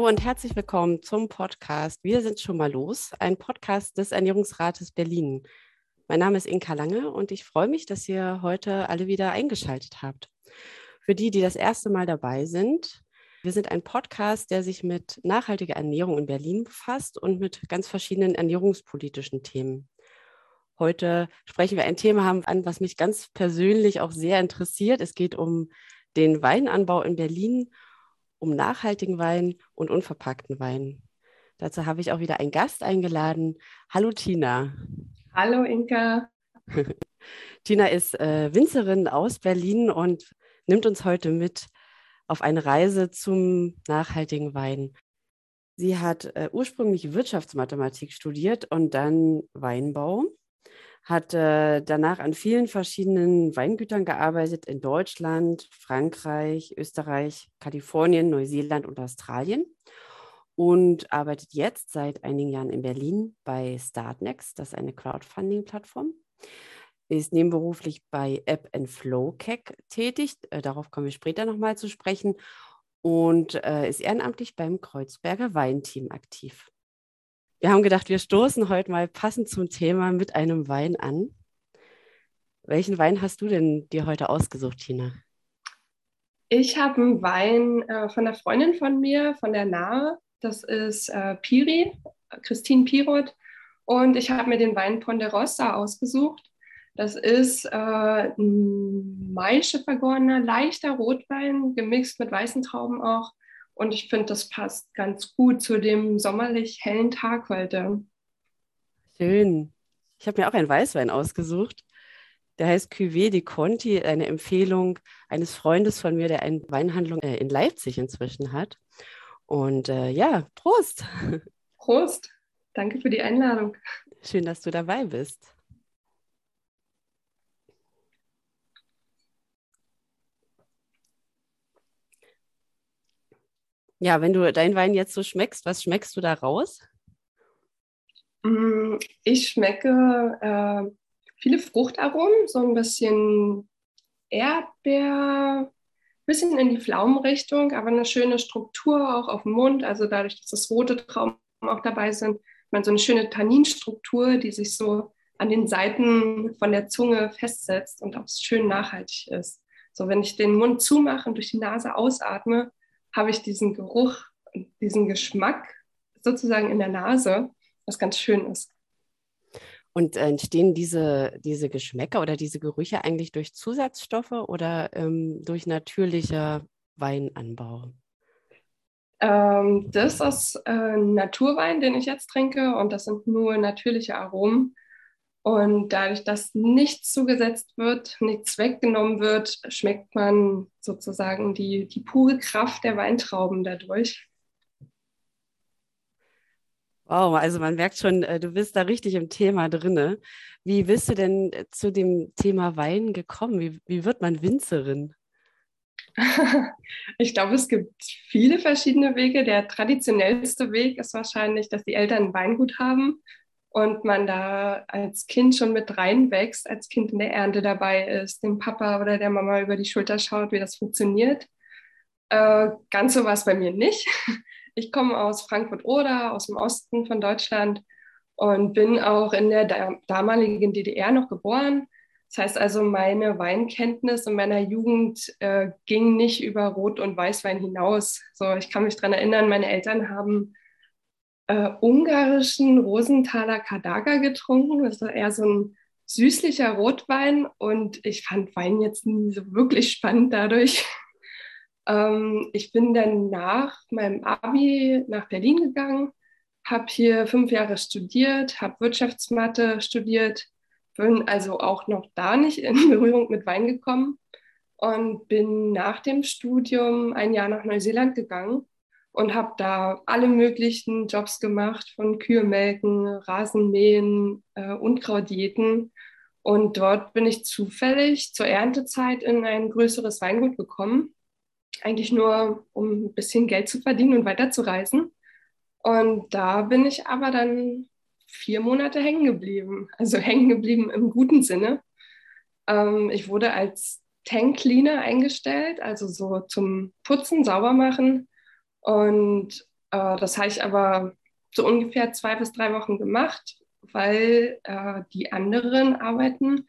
Hallo und herzlich willkommen zum Podcast Wir sind schon mal los, ein Podcast des Ernährungsrates Berlin. Mein Name ist Inka Lange und ich freue mich, dass ihr heute alle wieder eingeschaltet habt. Für die, die das erste Mal dabei sind, wir sind ein Podcast, der sich mit nachhaltiger Ernährung in Berlin befasst und mit ganz verschiedenen ernährungspolitischen Themen. Heute sprechen wir ein Thema an, was mich ganz persönlich auch sehr interessiert. Es geht um den Weinanbau in Berlin, um nachhaltigen Wein und unverpackten Wein. Dazu habe ich auch wieder einen Gast eingeladen. Hallo Tina. Hallo Inka. Tina ist äh, Winzerin aus Berlin und nimmt uns heute mit auf eine Reise zum nachhaltigen Wein. Sie hat äh, ursprünglich Wirtschaftsmathematik studiert und dann Weinbau hat äh, danach an vielen verschiedenen Weingütern gearbeitet in Deutschland, Frankreich, Österreich, Kalifornien, Neuseeland und Australien und arbeitet jetzt seit einigen Jahren in Berlin bei Startnext, das ist eine Crowdfunding-Plattform. Ist nebenberuflich bei App and Flow Keck tätig, äh, darauf kommen wir später nochmal zu sprechen, und äh, ist ehrenamtlich beim Kreuzberger Weinteam aktiv. Wir haben gedacht, wir stoßen heute mal passend zum Thema mit einem Wein an. Welchen Wein hast du denn dir heute ausgesucht, Tina? Ich habe einen Wein äh, von einer Freundin von mir, von der Nahe. Das ist äh, Piri, Christine Pirot. Und ich habe mir den Wein Ponderosa ausgesucht. Das ist äh, ein Maische vergorener, leichter Rotwein, gemixt mit weißen Trauben auch. Und ich finde, das passt ganz gut zu dem sommerlich hellen Tag heute. Schön. Ich habe mir auch einen Weißwein ausgesucht. Der heißt Cuvée de Conti, eine Empfehlung eines Freundes von mir, der eine Weinhandlung äh, in Leipzig inzwischen hat. Und äh, ja, Prost. Prost. Danke für die Einladung. Schön, dass du dabei bist. Ja, wenn du deinen Wein jetzt so schmeckst, was schmeckst du da raus? Mm, ich schmecke äh, viele Fruchtaromen, so ein bisschen Erdbeer, ein bisschen in die Pflaumenrichtung, aber eine schöne Struktur auch auf dem Mund. Also dadurch, dass das rote Trauben auch dabei sind, man so eine schöne Tanninstruktur, die sich so an den Seiten von der Zunge festsetzt und auch schön nachhaltig ist. So, wenn ich den Mund zumache und durch die Nase ausatme, habe ich diesen Geruch, diesen Geschmack sozusagen in der Nase, was ganz schön ist. Und entstehen diese, diese Geschmäcker oder diese Gerüche eigentlich durch Zusatzstoffe oder ähm, durch natürlicher Weinanbau? Ähm, das ist äh, Naturwein, den ich jetzt trinke und das sind nur natürliche Aromen. Und dadurch, dass nichts zugesetzt wird, nichts weggenommen wird, schmeckt man sozusagen die, die pure Kraft der Weintrauben dadurch. Wow, also man merkt schon, äh, du bist da richtig im Thema drin. Wie bist du denn äh, zu dem Thema Wein gekommen? Wie, wie wird man Winzerin? Ich glaube, es gibt viele verschiedene Wege. Der traditionellste Weg ist wahrscheinlich, dass die Eltern ein Weingut haben und man da als Kind schon mit reinwächst, als Kind in der Ernte dabei ist, dem Papa oder der Mama über die Schulter schaut, wie das funktioniert. Äh, ganz so war es bei mir nicht. Ich komme aus Frankfurt-Oder, aus dem Osten von Deutschland und bin auch in der damaligen DDR noch geboren. Das heißt also, meine Weinkenntnis in meiner Jugend äh, ging nicht über Rot- und Weißwein hinaus. So, ich kann mich daran erinnern, meine Eltern haben äh, ungarischen Rosenthaler Kadaga getrunken. Das war eher so ein süßlicher Rotwein und ich fand Wein jetzt nie so wirklich spannend dadurch. ähm, ich bin dann nach meinem Abi nach Berlin gegangen, habe hier fünf Jahre studiert, habe Wirtschaftsmathe studiert, bin also auch noch da nicht in Berührung mit Wein gekommen und bin nach dem Studium ein Jahr nach Neuseeland gegangen und habe da alle möglichen Jobs gemacht, von Kühe melken, Rasenmähen, äh, Unkrautdiäten. Und dort bin ich zufällig zur Erntezeit in ein größeres Weingut gekommen. Eigentlich nur, um ein bisschen Geld zu verdienen und weiterzureisen. Und da bin ich aber dann vier Monate hängen geblieben. Also hängen geblieben im guten Sinne. Ähm, ich wurde als Tank Cleaner eingestellt, also so zum Putzen, Saubermachen und Äh, das habe ich aber so ungefähr zwei bis drei Wochen gemacht, weil äh, die anderen Arbeiten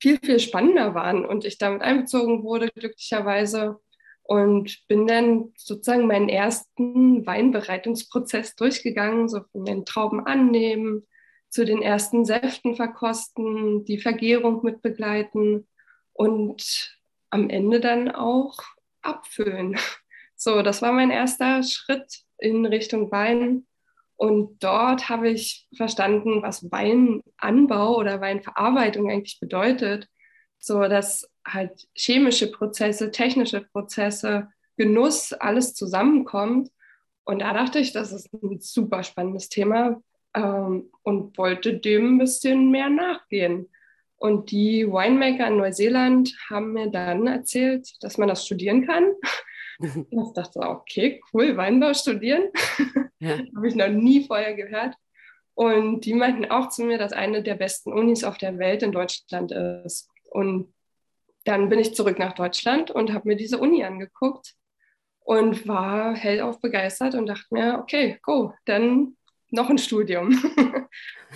viel, viel spannender waren und ich damit einbezogen wurde, glücklicherweise. Und bin dann sozusagen meinen ersten Weinbereitungsprozess durchgegangen, so von den Trauben annehmen, zu den ersten Säften verkosten, die Vergärung mit begleiten und am Ende dann auch abfüllen. So, das war mein erster Schritt in Richtung Wein. Und dort habe ich verstanden, was Weinanbau oder Weinverarbeitung eigentlich bedeutet. So, dass halt chemische Prozesse, technische Prozesse, Genuss, alles zusammenkommt. Und da dachte ich, das ist ein super spannendes Thema ähm, und wollte dem ein bisschen mehr nachgehen. Und die Winemaker in Neuseeland haben mir dann erzählt, dass man das studieren kann. Ich dachte, okay, cool, Weinbau studieren. Ja. Habe ich noch nie vorher gehört. Und die meinten auch zu mir, dass eine der besten Unis auf der Welt in Deutschland ist. Und dann bin ich zurück nach Deutschland und habe mir diese Uni angeguckt und war hellauf begeistert und dachte mir, okay, go, dann noch ein Studium.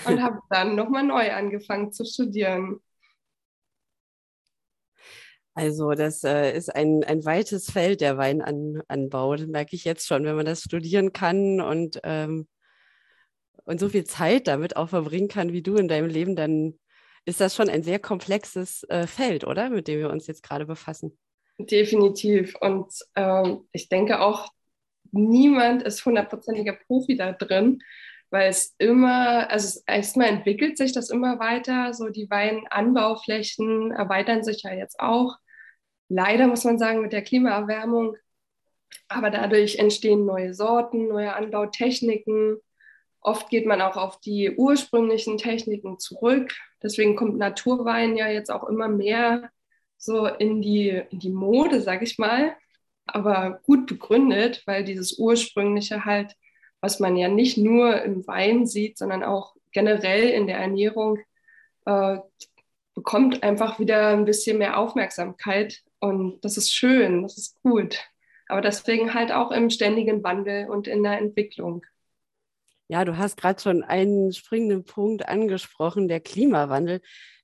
und habe dann nochmal neu angefangen zu studieren. Also das äh, ist ein, ein weites Feld, der Weinanbau. Das merke ich jetzt schon, wenn man das studieren kann und, ähm, und so viel Zeit damit auch verbringen kann, wie du in deinem Leben, dann ist das schon ein sehr komplexes äh, Feld, oder? Mit dem wir uns jetzt gerade befassen. Definitiv. Und ähm, ich denke auch, niemand ist hundertprozentiger Profi da drin, weil es immer, also erstmal entwickelt sich das immer weiter. So die Weinanbauflächen erweitern sich ja jetzt auch leider muss man sagen, mit der Klimaerwärmung. Aber dadurch entstehen neue Sorten, neue Anbautechniken. Oft geht man auch auf die ursprünglichen Techniken zurück. Deswegen kommt Naturwein ja jetzt auch immer mehr so in die, in die Mode, sag ich mal. Aber gut begründet, weil dieses ursprüngliche halt, was man ja nicht nur im Wein sieht, sondern auch generell in der Ernährung, äh, bekommt einfach wieder ein bisschen mehr Aufmerksamkeit und das ist schön, das ist gut. Aber deswegen halt auch im ständigen Wandel und in der Entwicklung. Ja, du hast gerade schon einen springenden Punkt angesprochen, der Klimawandel.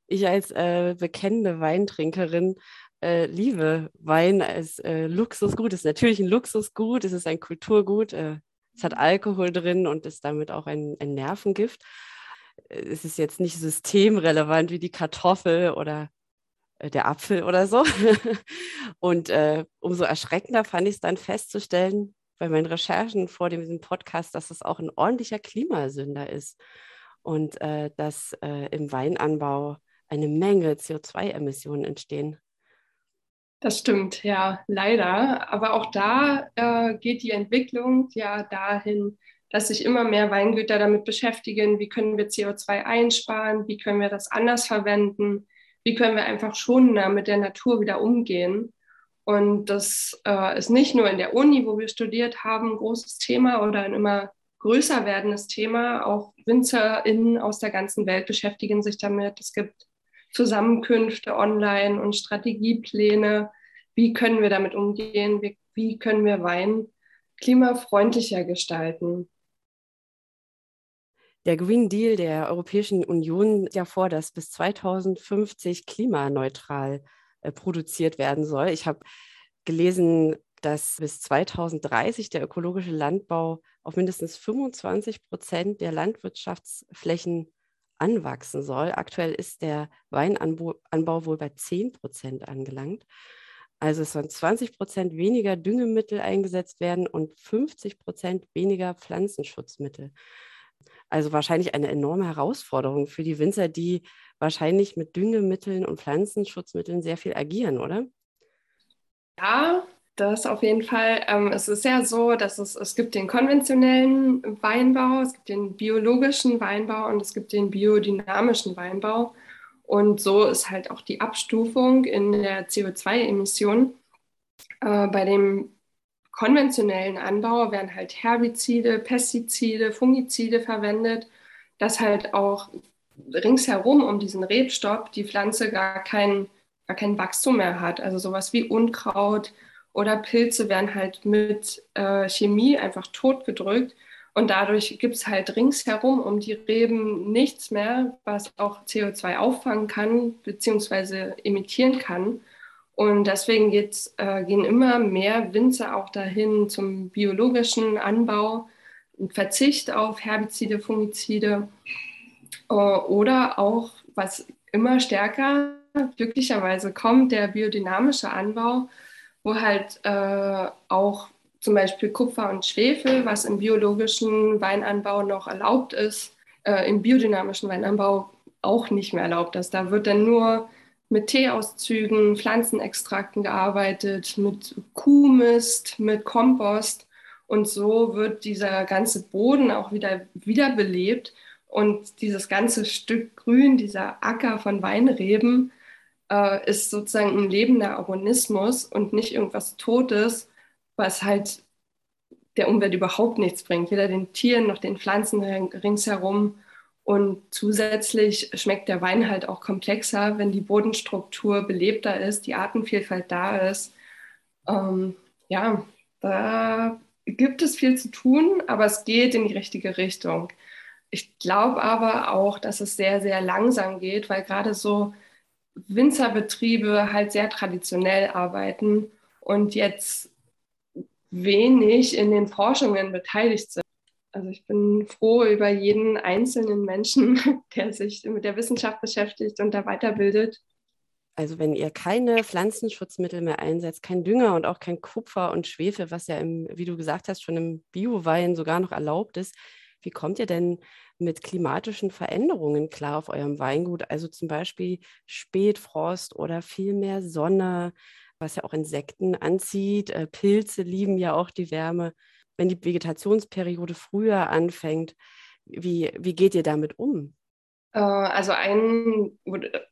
Ich als äh, bekennende Weintrinkerin äh, liebe Wein als äh, Luxusgut. Es ist natürlich ein Luxusgut, es ist ein Kulturgut, äh, es hat Alkohol drin und ist damit auch ein, ein Nervengift. Äh, es ist jetzt nicht systemrelevant wie die Kartoffel oder der Apfel oder so. und äh, umso erschreckender fand ich es dann festzustellen, bei meinen Recherchen vor diesem Podcast, dass es auch ein ordentlicher Klimasünder ist und äh, dass äh, im Weinanbau eine Menge CO2-Emissionen entstehen. Das stimmt, ja, leider. Aber auch da äh, geht die Entwicklung ja dahin, dass sich immer mehr Weingüter damit beschäftigen, wie können wir CO2 einsparen, wie können wir das anders verwenden, wie können wir einfach schonender mit der Natur wieder umgehen. Und das äh, ist nicht nur in der Uni, wo wir studiert haben, ein großes Thema oder ein immer größer werdendes Thema. Auch WinzerInnen aus der ganzen Welt beschäftigen sich damit. Es gibt Zusammenkünfte online und Strategiepläne. Wie können wir damit umgehen? Wie, wie können wir Wein klimafreundlicher gestalten? Der Green Deal der Europäischen Union sieht ja vor, dass bis 2050 klimaneutral äh, produziert werden soll. Ich habe gelesen, dass bis 2030 der ökologische Landbau auf mindestens 25 Prozent der Landwirtschaftsflächen anwachsen soll. Aktuell ist der Weinanbau wohl bei 10 Prozent angelangt. Also es sollen 20 Prozent weniger Düngemittel eingesetzt werden und 50 Prozent weniger Pflanzenschutzmittel. Also wahrscheinlich eine enorme Herausforderung für die Winzer, die wahrscheinlich mit Düngemitteln und Pflanzenschutzmitteln sehr viel agieren, oder? Ja, das auf jeden Fall. Ähm, es ist ja so, dass es, es gibt den konventionellen Weinbau, es gibt den biologischen Weinbau und es gibt den biodynamischen Weinbau. Und so ist halt auch die Abstufung in der CO2-Emission. Äh, bei dem konventionellen Anbau werden halt Herbizide, Pestizide, Fungizide verwendet, dass halt auch ringsherum um diesen Rebstock die Pflanze gar kein, gar kein Wachstum mehr hat. Also sowas wie Unkraut oder Pilze werden halt mit äh, Chemie einfach totgedrückt. Und dadurch gibt es halt ringsherum um die Reben nichts mehr, was auch CO2 auffangen kann bzw. emittieren kann. Und deswegen äh, gehen immer mehr Winzer auch dahin zum biologischen Anbau, Verzicht auf Herbizide, Fungizide äh, oder auch, was immer stärker glücklicherweise kommt, der biodynamische Anbau, wo halt äh, auch zum Beispiel Kupfer und Schwefel, was im biologischen Weinanbau noch erlaubt ist, äh, im biodynamischen Weinanbau auch nicht mehr erlaubt ist. Da wird dann nur mit Teeauszügen, Pflanzenextrakten gearbeitet, mit Kuhmist, mit Kompost. Und so wird dieser ganze Boden auch wieder wiederbelebt. Und dieses ganze Stück Grün, dieser Acker von Weinreben, äh, ist sozusagen ein lebender Organismus und nicht irgendwas Totes, was halt der Umwelt überhaupt nichts bringt, weder den Tieren noch den Pflanzen ringsherum. Und zusätzlich schmeckt der Wein halt auch komplexer, wenn die Bodenstruktur belebter ist, die Artenvielfalt da ist. Ähm, ja, da gibt es viel zu tun, aber es geht in die richtige Richtung. Ich glaube aber auch, dass es sehr, sehr langsam geht, weil gerade so Winzerbetriebe halt sehr traditionell arbeiten und jetzt wenig in den Forschungen beteiligt sind. Also ich bin froh über jeden einzelnen Menschen, der sich mit der Wissenschaft beschäftigt und da weiterbildet. Also wenn ihr keine Pflanzenschutzmittel mehr einsetzt, kein Dünger und auch kein Kupfer und Schwefel, was ja im, wie du gesagt hast, schon im Biowein sogar noch erlaubt ist, wie kommt ihr denn mit klimatischen Veränderungen klar auf eurem Weingut? Also zum Beispiel Spätfrost oder viel mehr Sonne, was ja auch Insekten anzieht. Äh, Pilze lieben ja auch die Wärme. Wenn die Vegetationsperiode früher anfängt, wie, wie geht ihr damit um? Äh, also ein,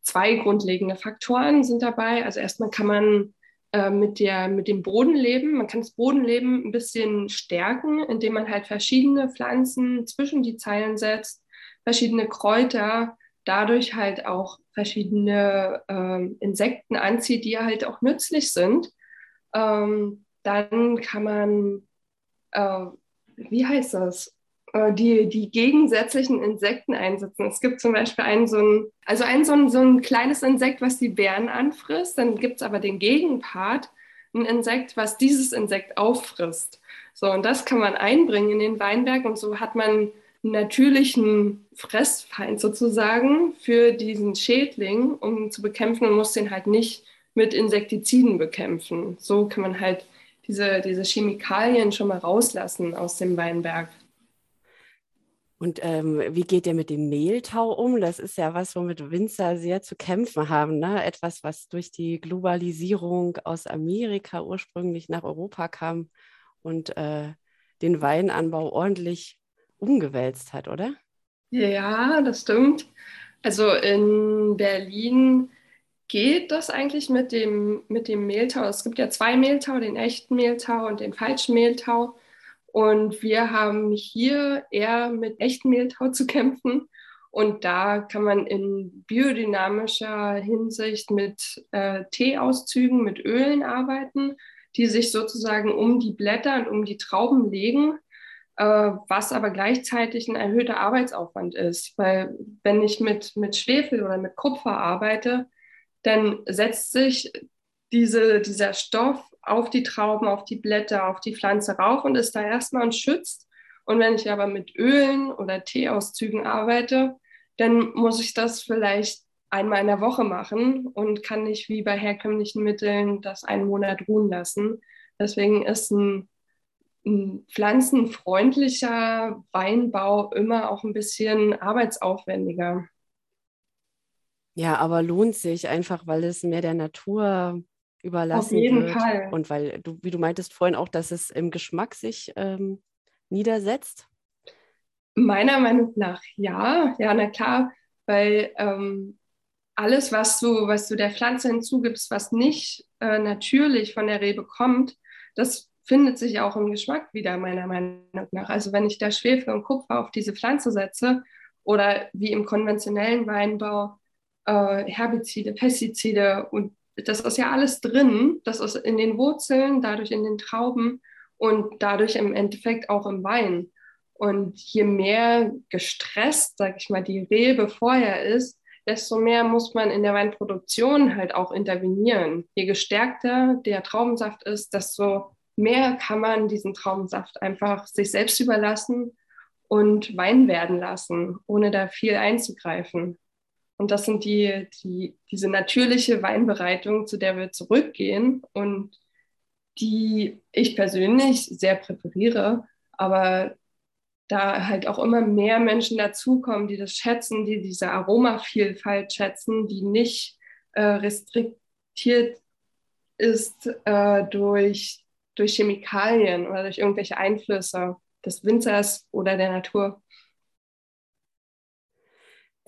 zwei grundlegende Faktoren sind dabei. Also erstmal kann man äh, mit, der, mit dem Bodenleben. Man kann das Bodenleben ein bisschen stärken, indem man halt verschiedene Pflanzen zwischen die Zeilen setzt, verschiedene Kräuter, dadurch halt auch verschiedene ähm, Insekten anzieht, die halt auch nützlich sind. Ähm, dann kann man, äh, wie heißt das? Äh, die, die gegensätzlichen Insekten einsetzen. Es gibt zum Beispiel einen so ein, also ein so ein, so ein kleines Insekt, was die Bären anfrisst. Dann gibt es aber den Gegenpart, ein Insekt, was dieses Insekt auffrisst. So, und das kann man einbringen in den Weinberg und so hat man einen natürlichen Fressfeind sozusagen für diesen Schädling, um zu bekämpfen und muss den halt nicht mit Insektiziden bekämpfen. So kann man halt diese, diese Chemikalien schon mal rauslassen aus dem Weinberg. Und ähm, wie geht ihr mit dem Mehltau um? Das ist ja was, womit Winzer sehr zu kämpfen haben. Ne? Etwas, was durch die Globalisierung aus Amerika ursprünglich nach Europa kam und äh, den Weinanbau ordentlich umgewälzt hat, oder? Ja, das stimmt. Also in Berlin geht das eigentlich mit dem, mit dem Mehltau. Es gibt ja zwei Mehltau, den echten Mehltau und den falschen Mehltau. Und wir haben hier eher mit echtem Mehltau zu kämpfen. Und da kann man in biodynamischer Hinsicht mit äh, Teeauszügen, mit Ölen arbeiten, die sich sozusagen um die Blätter und um die Trauben legen, äh, was aber gleichzeitig ein erhöhter Arbeitsaufwand ist. Weil wenn ich mit, mit Schwefel oder mit Kupfer arbeite, dann setzt sich diese, dieser Stoff auf die Trauben, auf die Blätter, auf die Pflanze rauf und ist da erstmal und schützt. Und wenn ich aber mit Ölen oder Teeauszügen arbeite, dann muss ich das vielleicht einmal in der Woche machen und kann nicht wie bei herkömmlichen Mitteln das einen Monat ruhen lassen. Deswegen ist ein, ein pflanzenfreundlicher Weinbau immer auch ein bisschen arbeitsaufwendiger. Ja, aber lohnt sich einfach, weil es mehr der Natur überlassen Auf jeden wird. Fall. Und weil du, wie du meintest vorhin auch, dass es im Geschmack sich ähm, niedersetzt? Meiner Meinung nach ja. Ja, na klar, weil ähm, alles, was du, was du der Pflanze hinzugibst, was nicht äh, natürlich von der Rebe kommt, das findet sich auch im Geschmack wieder, meiner Meinung nach. Also wenn ich da Schwefel und Kupfer auf diese Pflanze setze oder wie im konventionellen Weinbau äh, Herbizide, Pestizide und das ist ja alles drin, das ist in den Wurzeln, dadurch in den Trauben und dadurch im Endeffekt auch im Wein. Und je mehr gestresst, sag ich mal, die Rebe vorher ist, desto mehr muss man in der Weinproduktion halt auch intervenieren. Je gestärkter der Traubensaft ist, desto mehr kann man diesen Traubensaft einfach sich selbst überlassen und Wein werden lassen, ohne da viel einzugreifen. Und das sind die, die, diese natürliche Weinbereitung, zu der wir zurückgehen und die ich persönlich sehr präferiere, aber da halt auch immer mehr Menschen dazukommen, die das schätzen, die diese Aromavielfalt schätzen, die nicht äh, restriktiert ist äh, durch, durch Chemikalien oder durch irgendwelche Einflüsse des Winzers oder der Natur.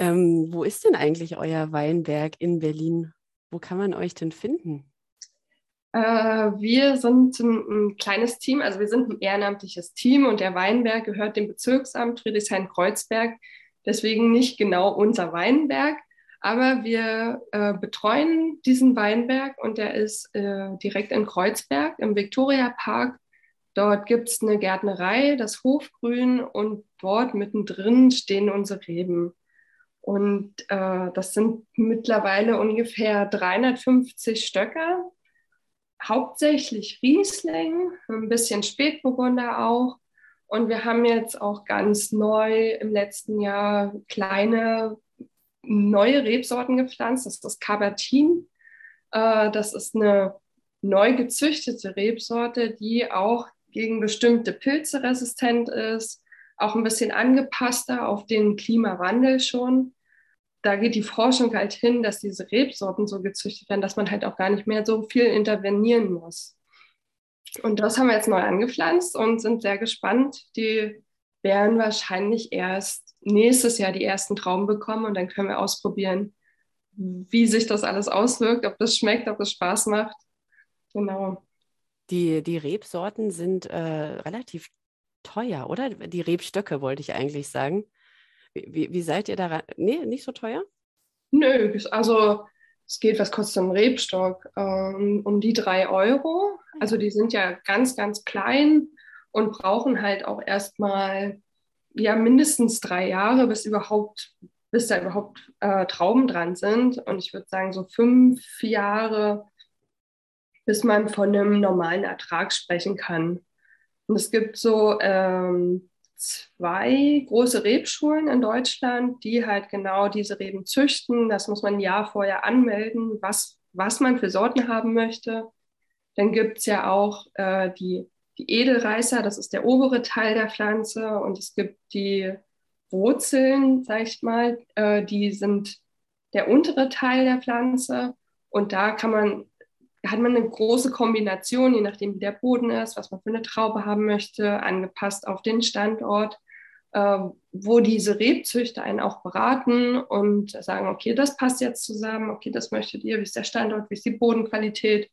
Ähm, wo ist denn eigentlich euer Weinberg in Berlin? Wo kann man euch denn finden? Äh, wir sind ein, ein, kleines Team, also wir sind ein ehrenamtliches Team und der Weinberg gehört dem Bezirksamt Friedrichshain-Kreuzberg. Deswegen nicht genau unser Weinberg, aber wir äh, betreuen diesen Weinberg und der ist äh, direkt in Kreuzberg im Viktoriapark. Dort gibt es eine Gärtnerei, das Hofgrün und dort mittendrin stehen unsere Reben. Und äh, das sind mittlerweile ungefähr 350 Stöcker hauptsächlich Riesling, ein bisschen Spätburgunder auch. Und wir haben jetzt auch ganz neu im letzten Jahr kleine neue Rebsorten gepflanzt. Das ist das Cabertin. Äh, das ist eine neu gezüchtete Rebsorte, die auch gegen bestimmte Pilze resistent ist, auch ein bisschen angepasster auf den Klimawandel schon da geht die Forschung halt hin, dass diese Rebsorten so gezüchtet werden, dass man halt auch gar nicht mehr so viel intervenieren muss. Und das haben wir jetzt neu angepflanzt und sind sehr gespannt. Die werden wahrscheinlich erst nächstes Jahr die ersten Trauben bekommen und dann können wir ausprobieren, wie sich das alles auswirkt, ob das schmeckt, ob es Spaß macht. Genau. Die, die Rebsorten sind äh, relativ teuer, oder? Die Rebstöcke wollte ich eigentlich sagen. Wie, wie seid ihr da rein? Nee, nicht so teuer? Nö, also es geht, was kostet ein Rebstock? Ähm, um die drei Euro. Also die sind ja ganz, ganz klein und brauchen halt auch erstmal ja mindestens drei Jahre, bis überhaupt, bis da überhaupt äh, Trauben dran sind. Und ich würde sagen, so fünf Jahre, bis man von einem normalen Ertrag sprechen kann. Und es gibt so ähm, zwei große Rebschulen in Deutschland, die halt genau diese Reben züchten. Das muss man ein Jahr vorher anmelden, was, was man für Sorten haben möchte. Dann gibt es ja auch äh, die, die Edelreißer, das ist der obere Teil der Pflanze. Und es gibt die Wurzeln, sag ich mal, äh, die sind der untere Teil der Pflanze. Und da kann man hat man eine große Kombination, je nachdem, wie der Boden ist, was man für eine Traube haben möchte, angepasst auf den Standort, äh, wo diese Rebzüchter einen auch beraten und sagen, okay, das passt jetzt zusammen, okay, das möchtet ihr, wie ist der Standort, wie ist die Bodenqualität.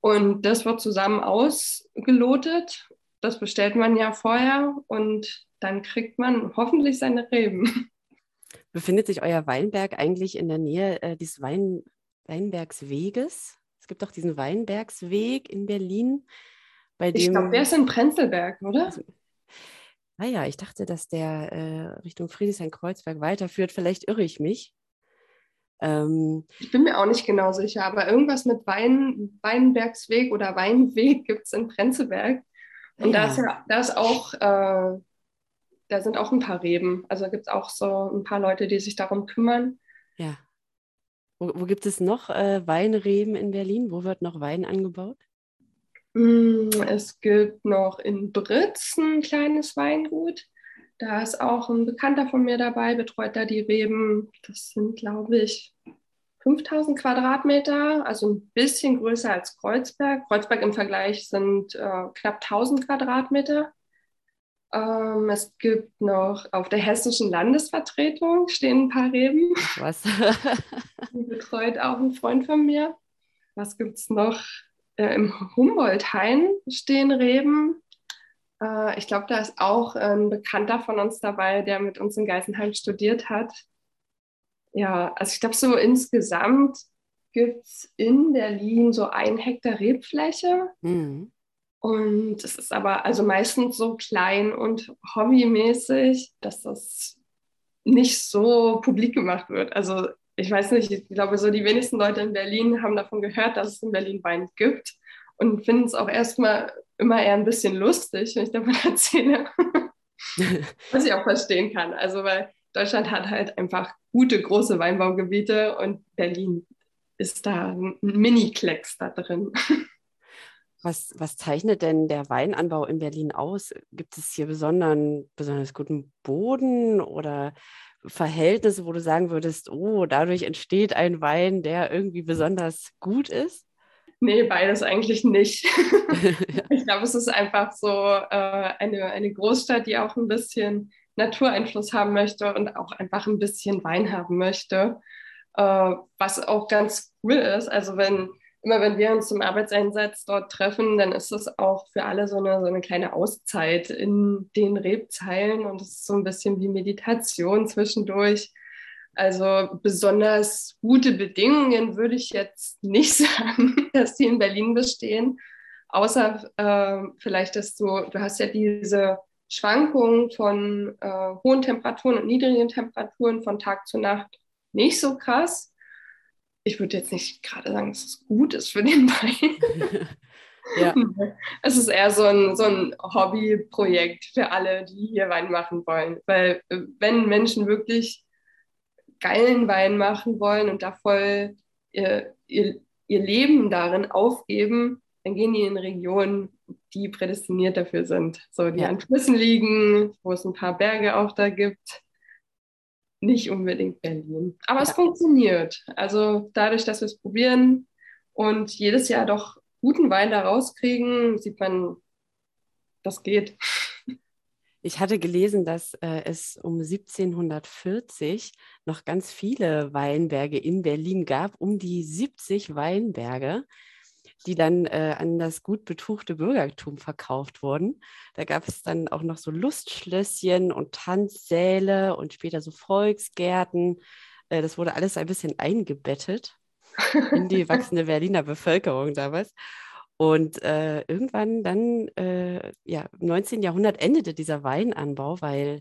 Und das wird zusammen ausgelotet. Das bestellt man ja vorher und dann kriegt man hoffentlich seine Reben. Befindet sich euer Weinberg eigentlich in der Nähe äh, des Wein Weinbergsweges? Es gibt doch diesen Weinbergsweg in Berlin, bei dem. Ich glaube, der ist in Prenzlberg, oder? Also, ah ja, ich dachte, dass der äh, Richtung Friedrichshain-Kreuzberg weiterführt. Vielleicht irre ich mich. Ähm, ich bin mir auch nicht genau sicher, aber irgendwas mit Wein, Weinbergsweg oder Weinweg gibt es in Prenzlberg. Und ja. da, ist ja, da ist auch, äh, da sind auch ein paar Reben. Also gibt es auch so ein paar Leute, die sich darum kümmern. Ja. Wo, wo gibt es noch äh, Weinreben in Berlin? Wo wird noch Wein angebaut? Mm, es gibt noch in Britz ein kleines Weingut. Da ist auch ein Bekannter von mir dabei, betreut da die Reben. Das sind, glaube ich, 5000 Quadratmeter, also ein bisschen größer als Kreuzberg. Kreuzberg im Vergleich sind äh, knapp 1000 Quadratmeter. Ähm, es gibt noch auf der hessischen Landesvertretung stehen ein paar Reben. Was? Die betreut auch ein Freund von mir. Was gibt es noch? Äh, Im Humboldt-Hain stehen Reben. Äh, ich glaube, da ist auch ein Bekannter von uns dabei, der mit uns in Geisenheim studiert hat. Ja, also ich glaube, so insgesamt gibt es in Berlin so ein Hektar Rebfläche. Mhm. Und es ist aber also meistens so klein und hobbymäßig, dass das nicht so publik gemacht wird. Also ich weiß nicht, ich glaube, so die wenigsten Leute in Berlin haben davon gehört, dass es in Berlin Wein gibt und finden es auch erstmal immer eher ein bisschen lustig, wenn ich davon erzähle. Was ich auch verstehen kann. Also, weil Deutschland hat halt einfach gute, große Weinbaugebiete und Berlin ist da ein Mini-Klecks da drin. Was, was, zeichnet denn der Weinanbau in Berlin aus? Gibt es hier besonderen, besonders guten Boden oder Verhältnisse, wo du sagen würdest, oh, dadurch entsteht ein Wein, der irgendwie besonders gut ist? Nee, beides eigentlich nicht. ich glaube, es ist einfach so äh, eine, eine Großstadt, die auch ein bisschen Natureinfluss haben möchte und auch einfach ein bisschen Wein haben möchte, äh, was auch ganz cool ist. Also wenn immer wenn wir uns zum Arbeitseinsatz dort treffen, dann ist es auch für alle so eine, so eine kleine Auszeit in den Rebzeilen und es ist so ein bisschen wie Meditation zwischendurch. Also besonders gute Bedingungen würde ich jetzt nicht sagen, dass die in Berlin bestehen, außer äh, vielleicht, dass du, du hast ja diese Schwankungen von äh, hohen Temperaturen und niedrigen Temperaturen von Tag zu Nacht nicht so krass ich würde jetzt nicht gerade sagen, dass es gut ist für den Wein. ja. Es ist eher so ein, so ein Hobbyprojekt für alle, die hier Wein machen wollen. Weil äh, wenn Menschen wirklich geilen Wein machen wollen und da voll ihr, ihr, ihr Leben darin aufgeben, dann gehen die in Regionen, die prädestiniert dafür sind. So, die ja. an Flüssen liegen, wo es ein paar Berge auch da gibt nicht unbedingt Berlin. Aber ja. es funktioniert. Also dadurch, dass wir es probieren und jedes Jahr doch guten Wein da rauskriegen, sieht man, das geht. Ich hatte gelesen, dass äh, es um 1740 noch ganz viele Weinberge in Berlin gab, um die 70 Weinberge die dann äh, an das gut betuchte Bürgertum verkauft wurden. Da gab es dann auch noch so Lustschlösschen und Tanzsäle und später so Volksgärten. Äh, das wurde alles ein bisschen eingebettet in die wachsende Berliner Bevölkerung damals. Und äh, irgendwann dann, äh, ja, im 19. Jahrhundert endete dieser Weinanbau, weil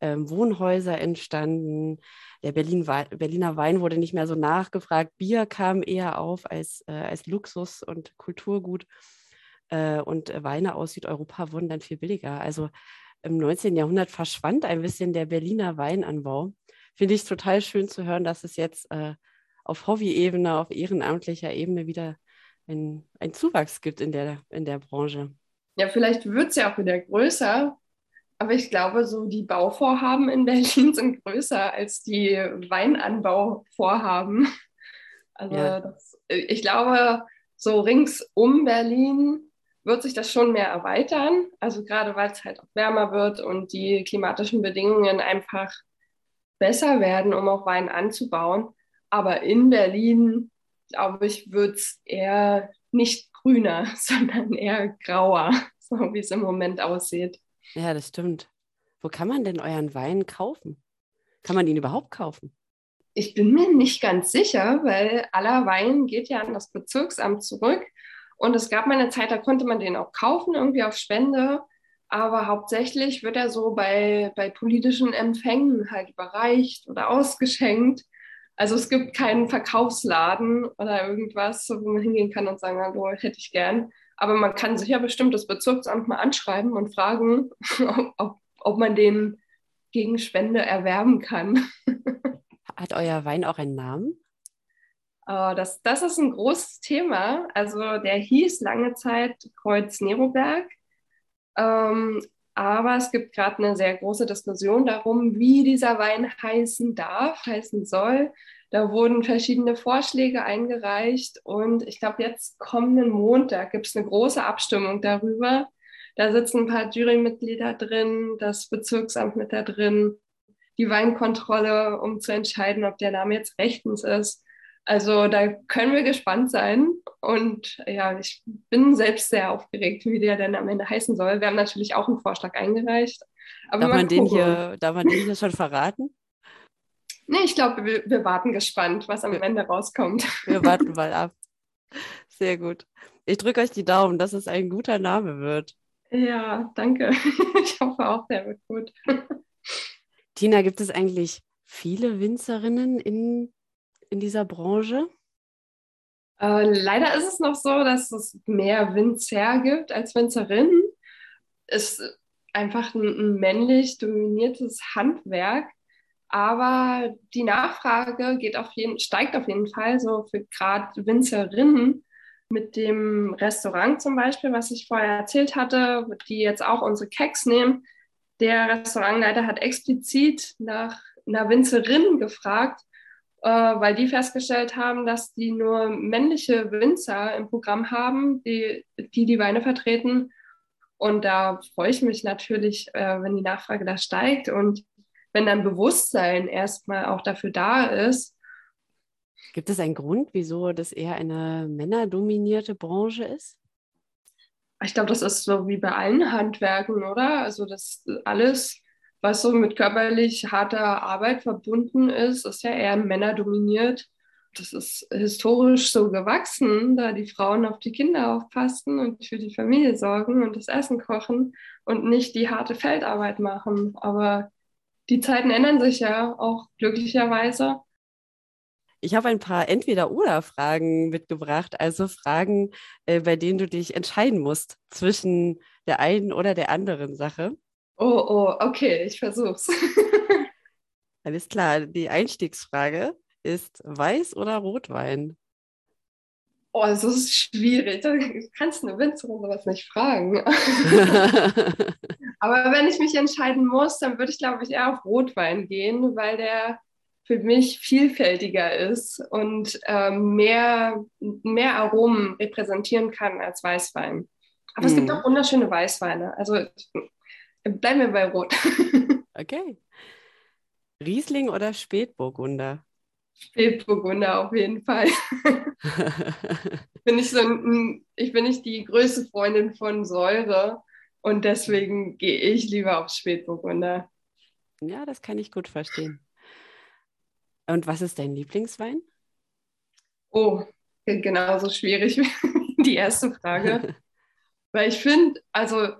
ähm, Wohnhäuser entstanden. Der Berlin Berliner Wein wurde nicht mehr so nachgefragt. Bier kam eher auf als, äh, als Luxus und Kulturgut. Äh, und Weine aus Südeuropa wurden dann viel billiger. Also im 19. Jahrhundert verschwand ein bisschen der Berliner Weinanbau. Finde ich total schön zu hören, dass es jetzt äh, auf Hobby-Ebene, auf ehrenamtlicher Ebene wieder einen Zuwachs gibt in der, in der Branche. Ja, vielleicht wird es ja auch wieder größer, aber ich glaube, so die Bauvorhaben in Berlin sind größer als die Weinanbauvorhaben. Also ja. das, ich glaube, so rings um Berlin wird sich das schon mehr erweitern. Also gerade weil es halt auch wärmer wird und die klimatischen Bedingungen einfach besser werden, um auch Wein anzubauen. Aber in Berlin, glaube ich, wird es eher nicht grüner, sondern eher grauer, so wie es im Moment aussieht. Ja, das stimmt. Wo kann man denn euren Wein kaufen? Kann man ihn überhaupt kaufen? Ich bin mir nicht ganz sicher, weil aller Wein geht ja an das Bezirksamt zurück. Und es gab mal eine Zeit, da konnte man den auch kaufen, irgendwie auf Spende. Aber hauptsächlich wird er so bei, bei politischen Empfängen halt überreicht oder ausgeschenkt. Also es gibt keinen Verkaufsladen oder irgendwas, wo man hingehen kann und sagen, hallo, hätte ich gern. Aber man kann sich ja bestimmt das Bezirksamt mal anschreiben und fragen, ob, ob man den gegen Spende erwerben kann. Hat euer Wein auch einen Namen? Uh, das, das ist ein großes Thema. Also der hieß lange Zeit Kreuz Neroberg. Ähm, aber es gibt gerade eine sehr große Diskussion darum, wie dieser Wein heißen darf, heißen soll. Da wurden verschiedene Vorschläge eingereicht und ich glaube, jetzt kommenden Montag gibt es eine große Abstimmung darüber. Da sitzen ein paar Jurymitglieder drin, das Bezirksamt mit da drin, die Weinkontrolle, um zu entscheiden, ob der Name jetzt rechtens ist. Also da können wir gespannt sein. Und ja, ich bin selbst sehr aufgeregt, wie der denn am Ende heißen soll. Wir haben natürlich auch einen Vorschlag eingereicht. darf, man den hier, darf man den hier schon verraten? Nee, ich glaube, wir, wir, warten gespannt, was am Ende rauskommt. Wir warten mal ab. Sehr gut. Ich drücke euch die Daumen, dass es ein guter Name wird. Ja, danke. Ich hoffe auch, der wird gut. Tina, gibt es eigentlich viele Winzerinnen in, in dieser Branche? Äh, leider ist es noch so, dass es mehr Winzer gibt als Winzerinnen. Es Ist einfach ein, ein männlich dominiertes Handwerk. Aber die Nachfrage geht auf jeden, steigt auf jeden Fall so für gerade Winzerinnen mit dem Restaurant zum Beispiel, was ich vorher erzählt hatte, die jetzt auch unsere Keks nehmen. Der Restaurantleiter hat explizit nach einer Winzerin gefragt, äh, weil die festgestellt haben, dass die nur männliche Winzer im Programm haben, die die, die Weine vertreten. Und da freue ich mich natürlich, äh, wenn die Nachfrage da steigt und wenn dann Bewusstsein erstmal auch dafür da ist. Gibt es einen Grund, wieso das eher eine männerdominierte Branche ist? Ich glaube, das ist so wie bei allen Handwerken, oder? Also das alles, was so mit körperlich harter Arbeit verbunden ist, ist ja eher männerdominiert. Das ist historisch so gewachsen, da die Frauen auf die Kinder aufpassen und für die Familie sorgen und das Essen kochen und nicht die harte Feldarbeit machen. Aber die Zeiten ändern sich ja auch glücklicherweise. Ich habe ein paar Entweder-Oder-Fragen mitgebracht, also Fragen, äh, bei denen du dich entscheiden musst zwischen der einen oder der anderen Sache. Oh, oh, okay, ich versuch's. Alles klar, die Einstiegsfrage ist Weiß oder Rotwein? Oh, das ist schwierig. Du kannst eine Winzerin sowas nicht fragen. Aber wenn ich mich entscheiden muss, dann würde ich, glaube ich, eher auf Rotwein gehen, weil der für mich vielfältiger ist und äh, mehr, mehr Aromen repräsentieren kann als Weißwein. Aber mm. es gibt hm. auch wunderschöne Weißweine. Also bleiben wir bei Rot. okay. Riesling oder Spätburgunder? Spätburgunder auf jeden Fall. bin ich, so ein, ich bin nicht die größte Freundin von Säure und deswegen gehe ich lieber auf Spätburgunder. Ja, das kann ich gut verstehen. Und was ist dein Lieblingswein? Oh, genauso schwierig wie die erste Frage. Weil ich finde, also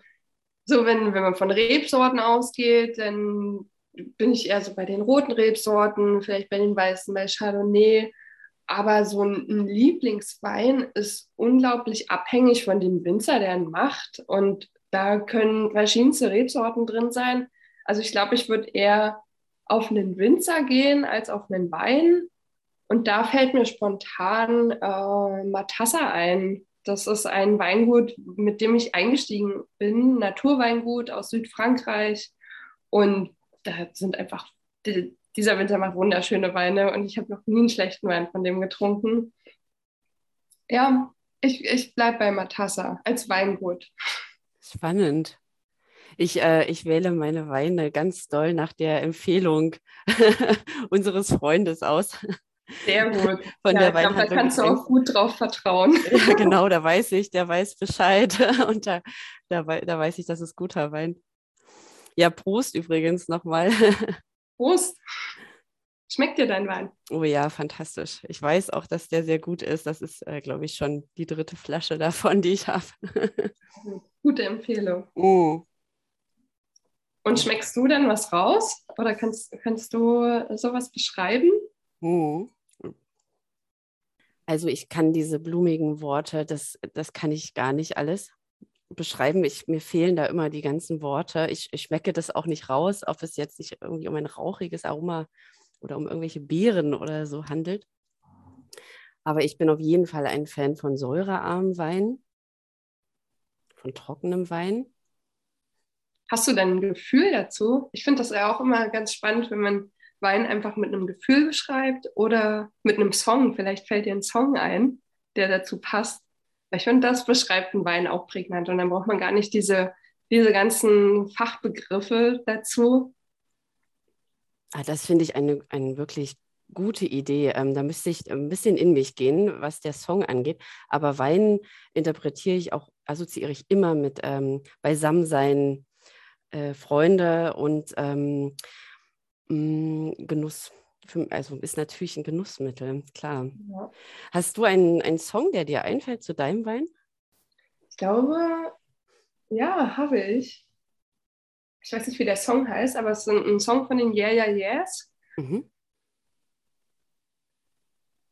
so wenn, wenn man von Rebsorten ausgeht, dann bin ich eher so bei den roten Rebsorten, vielleicht bei den weißen, bei Chardonnay. Aber so ein, ein Lieblingswein ist unglaublich abhängig von dem Winzer, der ihn macht. Und da können verschiedenste Rebsorten drin sein. Also ich glaube, ich würde eher auf einen Winzer gehen als auf einen Wein. Und da fällt mir spontan äh, Matassa ein. Das ist ein Weingut, mit dem ich eingestiegen bin, Naturweingut aus Südfrankreich. Und da sind einfach, die, dieser Winter macht wunderschöne Weine und ich habe noch nie einen schlechten Wein von dem getrunken. Ja, ich, ich bleibe bei Matassa als Weingut. Spannend. Ich, äh, ich wähle meine Weine ganz doll nach der Empfehlung unseres Freundes aus. Sehr gut. Von ja, der glaub, da kannst du auch gut drauf vertrauen. Ja, genau, da weiß ich, der weiß Bescheid. Und da, da, da weiß ich, das ist guter Wein. Ja, Prost übrigens nochmal. Prost. Schmeckt dir dein Wein? Oh ja, fantastisch. Ich weiß auch, dass der sehr gut ist. Das ist, äh, glaube ich, schon die dritte Flasche davon, die ich habe. Gute Empfehlung. Oh. Und schmeckst du dann was raus? Oder kannst, kannst du sowas beschreiben? Oh. Also ich kann diese blumigen Worte, das, das kann ich gar nicht alles beschreiben. Ich, mir fehlen da immer die ganzen Worte. Ich, ich schmecke das auch nicht raus, ob es jetzt sich irgendwie um ein rauchiges Aroma oder um irgendwelche Beeren oder so handelt. Aber ich bin auf jeden Fall ein Fan von säurearmem Wein, von trockenem Wein. Hast du denn ein Gefühl dazu? Ich finde das ja auch immer ganz spannend, wenn man Wein einfach mit einem Gefühl beschreibt oder mit einem Song. Vielleicht fällt dir ein Song ein, der dazu passt. Ich finde, das beschreibt einen Wein auch prägnant und dann braucht man gar nicht diese, diese ganzen Fachbegriffe dazu. Ah, das finde ich eine, eine wirklich gute Idee. Ähm, da müsste ich ein bisschen in mich gehen, was der Song angeht. Aber Wein interpretiere ich auch, assoziiere ich immer mit ähm, Beisammensein, äh, Freunde und ähm, Genuss für, also ist natürlich ein Genussmittel, klar. Ja. Hast du einen, einen Song, der dir einfällt zu deinem Wein? Ich glaube, ja, habe ich. Ich weiß nicht, wie der Song heißt, aber es ist ein, ein Song von den Yeah Yeah Yeahs. Mhm.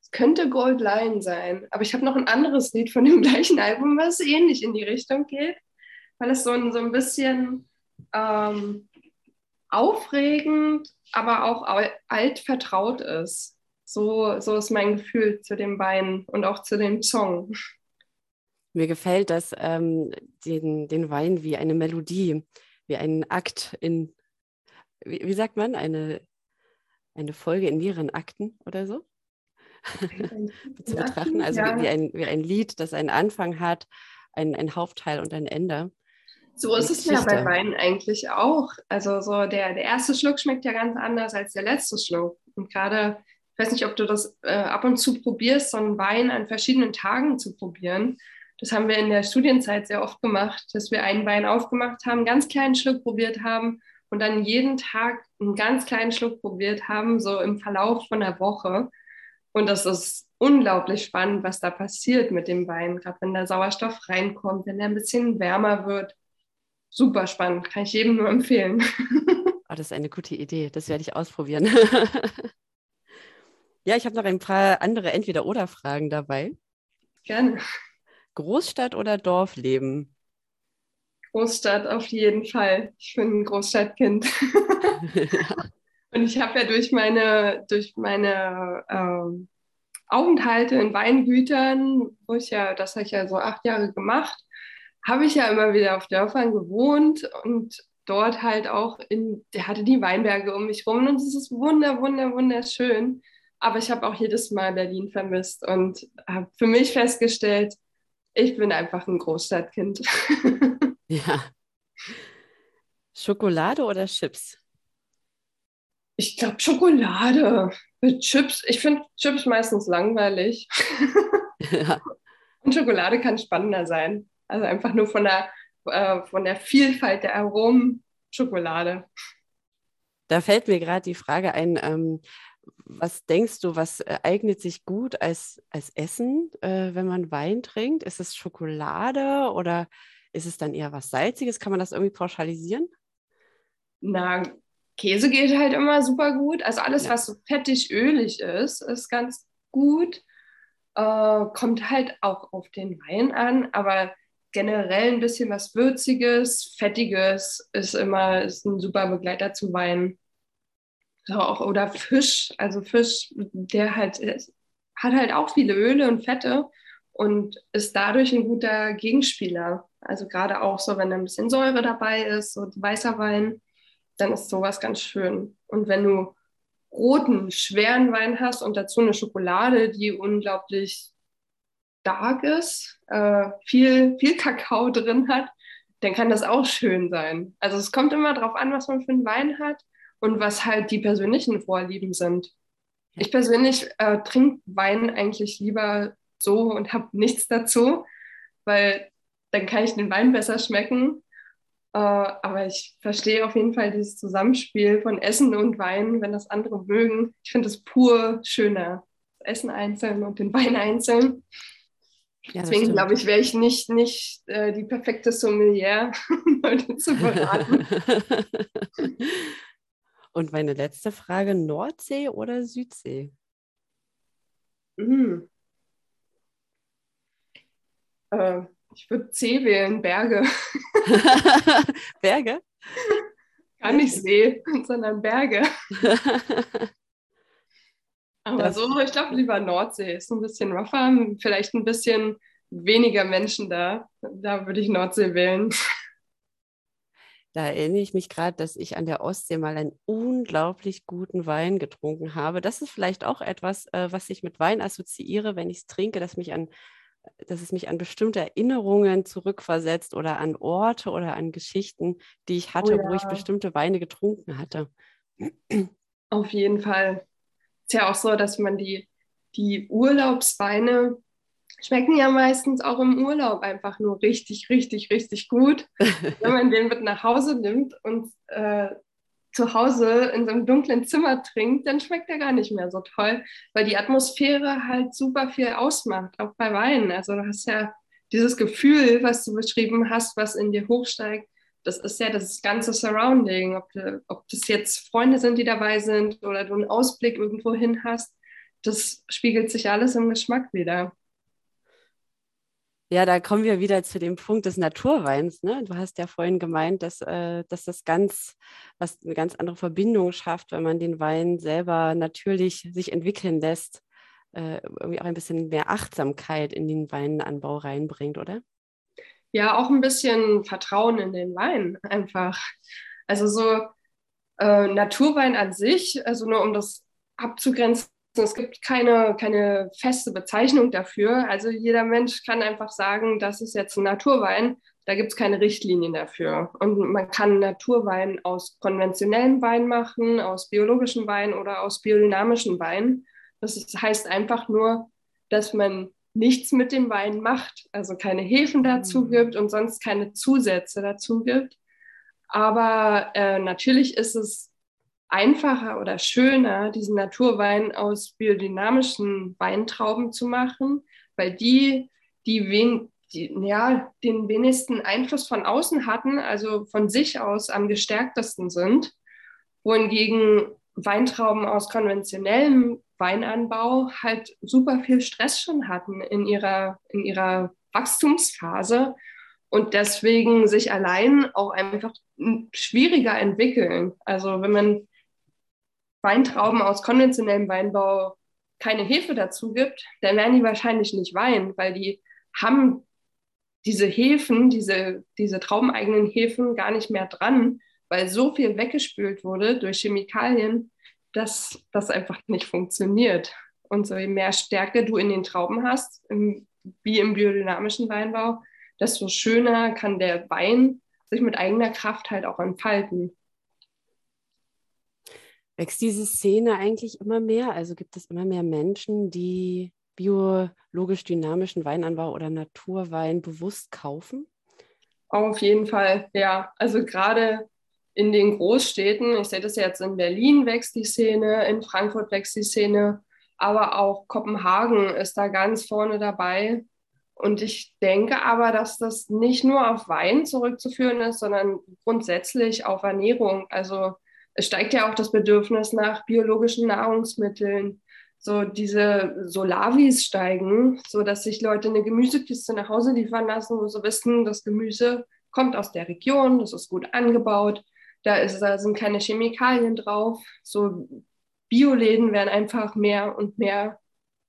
Es könnte Gold Lion sein, aber ich habe noch ein anderes Lied von dem gleichen Album, was ähnlich in die Richtung geht, weil es so ein, so ein bisschen ähm, aufregend, aber auch alt vertraut ist. So, so ist mein Gefühl zu dem Wein und auch zu dem Song. Mir gefällt das, ähm, den, den Wein wie eine Melodie, wie ein Akt in, wie, wie sagt man, eine, eine Folge in mehreren Akten oder so zu betrachten. Also ja. wie, ein, wie ein Lied, das einen Anfang hat, ein, ein Hauptteil und ein Ende. So ist es ja bei Wein eigentlich auch. Also so der, der erste Schluck schmeckt ja ganz anders als der letzte Schluck. Und gerade, ich weiß nicht, ob du das äh, ab und zu probierst, so einen Wein an verschiedenen Tagen zu probieren. Das haben wir in der Studienzeit sehr oft gemacht, dass wir einen Wein aufgemacht haben, einen ganz kleinen Schluck probiert haben und dann jeden Tag einen ganz kleinen Schluck probiert haben, so im Verlauf von der Woche. Und das ist unglaublich spannend, was da passiert mit dem Wein, gerade wenn der Sauerstoff reinkommt, wenn er ein bisschen wärmer wird super spannend, kann ich jedem nur empfehlen. Oh, das ist eine gute Idee, das werde ich ausprobieren. ja, ich habe noch ein paar andere Entweder-Oder-Fragen dabei. Gerne. Großstadt oder Dorfleben? Großstadt auf jeden Fall. Ich bin ein Großstadtkind. Und ich habe ja durch meine, durch meine ähm, Aufenthalte in Weingütern, wo ich ja, das habe ich ja so acht Jahre gemacht, habe ich ja immer wieder auf Dörfern gewohnt und dort halt auch in, der hatte die Weinberge um mich rum und es ist wunder, wunder, wunderschön. Aber ich habe auch jedes Mal Berlin vermisst und habe für mich festgestellt, ich bin einfach ein Großstadtkind. ja. Schokolade oder Chips? Ich glaube Schokolade. Mit Chips, ich finde Chips meistens langweilig. ja. Und Schokolade kann spannender sein. Also einfach nur von der, äh, von der Vielfalt der Aromen Schokolade. Da fällt mir gerade die Frage ein, ähm, was denkst du, was eignet sich gut als, als Essen, äh, wenn man Wein trinkt? Ist es Schokolade oder ist es dann eher was Salziges? Kann man das irgendwie pauschalisieren? Na, Käse geht halt immer super gut. Also alles, ja. was so fettig, ölig ist, ist ganz gut. Äh, kommt halt auch auf den Wein an, aber generell ein bisschen was Würziges, Fettiges ist immer ist ein super Begleiter zu Wein. So auch, oder Fisch, also Fisch, der halt hat halt auch viele Öle und Fette und ist dadurch ein guter Gegenspieler. Also gerade auch so, wenn da ein bisschen Säure dabei ist und weißer Wein, dann ist sowas ganz schön. Und wenn du roten, schweren Wein hast und dazu eine Schokolade, die unglaublich stark ist, äh, viel, viel Kakao drin hat, dann kann das auch schön sein. Also es kommt immer darauf an, was man für einen Wein hat und was halt die persönlichen Vorlieben sind. Ich persönlich äh, trinke Wein eigentlich lieber so und habe nichts dazu, weil dann kann ich den Wein besser schmecken. Äh, aber ich verstehe auf jeden Fall dieses Zusammenspiel von Essen und Wein, wenn das andere mögen. Ich finde es pur schöner. Das Essen einzeln und den Wein einzeln. Ja, Deswegen glaube ich, wäre ich nicht, nicht äh, die perfekte Sommelier, Leute zu beraten. Und meine letzte Frage: Nordsee oder Südsee? Mm. Äh, ich würde C wählen, Berge. Berge? Gar nicht See, sondern Berge. Aber so, ich glaube, lieber Nordsee ist ein bisschen rougher, vielleicht ein bisschen weniger Menschen da. Da würde ich Nordsee wählen. Da erinnere ich mich gerade, dass ich an der Ostsee mal einen unglaublich guten Wein getrunken habe. Das ist vielleicht auch etwas, äh, was ich mit Wein assoziiere, wenn ich es trinke, dass, mich an, dass es mich an bestimmte Erinnerungen zurückversetzt oder an Orte oder an Geschichten, die ich hatte, oh ja. wo ich bestimmte Weine getrunken hatte. Auf jeden Fall ist ja auch so, dass man die, die Urlaubsweine schmecken ja meistens auch im Urlaub einfach nur richtig, richtig, richtig gut. Wenn man den mit nach Hause nimmt und äh, zu Hause in so einem dunklen Zimmer trinkt, dann schmeckt er gar nicht mehr so toll, weil die Atmosphäre halt super viel ausmacht, auch bei Wein. Also du hast ja dieses Gefühl, was du beschrieben hast, was in dir hochsteigt, das ist ja das ganze Surrounding, ob, ob das jetzt Freunde sind, die dabei sind oder du einen Ausblick irgendwo hin hast, das spiegelt sich alles im Geschmack wieder. Ja, da kommen wir wieder zu dem Punkt des Naturweins. Ne? Du hast ja vorhin gemeint, dass, äh, dass das ganz, was eine ganz andere Verbindung schafft, wenn man den Wein selber natürlich sich entwickeln lässt, äh, irgendwie auch ein bisschen mehr Achtsamkeit in den Weinanbau reinbringt, oder? Ja, auch ein bisschen Vertrauen in den Wein einfach. Also so äh, Naturwein an sich, also nur um das abzugrenzen, es gibt keine, keine feste Bezeichnung dafür. Also jeder Mensch kann einfach sagen, das ist jetzt ein Naturwein. Da gibt es keine Richtlinien dafür. Und man kann Naturwein aus konventionellem Wein machen, aus biologischem Wein oder aus biodynamischem Wein. Das heißt einfach nur, dass man nichts mit dem Wein macht, also keine Hefen dazu mhm. gibt und sonst keine Zusätze dazu gibt. Aber äh, natürlich ist es einfacher oder schöner, diesen Naturwein aus biodynamischen Weintrauben zu machen, weil die, die, wen, die ja, den wenigsten Einfluss von außen hatten, also von sich aus am gestärktesten sind, wohingegen Weintrauben aus konventionellem Weinanbau halt super viel Stress schon hatten in ihrer, in ihrer Wachstumsphase und deswegen sich allein auch einfach schwieriger entwickeln. Also wenn man Weintrauben aus konventionellem Weinbau keine Hefe dazu gibt, dann werden die wahrscheinlich nicht Wein, weil die haben diese Hefen, diese, diese traubeneigenen Hefen gar nicht mehr dran, weil so viel weggespült wurde durch Chemikalien, dass das einfach nicht funktioniert. Und so je mehr Stärke du in den Trauben hast, im, wie im biodynamischen Weinbau, desto schöner kann der Wein sich mit eigener Kraft halt auch entfalten. Wächst diese Szene eigentlich immer mehr? Also gibt es immer mehr Menschen, die biologisch dynamischen Weinanbau oder Naturwein bewusst kaufen? Auf jeden Fall, ja. Also gerade in den Großstädten, ich sehe das jetzt in Berlin wächst die Szene, in Frankfurt wächst die Szene, aber auch Kopenhagen ist da ganz vorne dabei. Und ich denke aber, dass das nicht nur auf Wein zurückzuführen ist, sondern grundsätzlich auf Ernährung. Also es steigt ja auch das Bedürfnis nach biologischen Nahrungsmitteln. So diese Solavis steigen, so dass sich Leute eine Gemüsekiste nach Hause liefern lassen, wo sie wissen, das Gemüse kommt aus der Region, das ist gut angebaut da, ist, da sind keine Chemikalien drauf. So Bioläden werden einfach mehr und mehr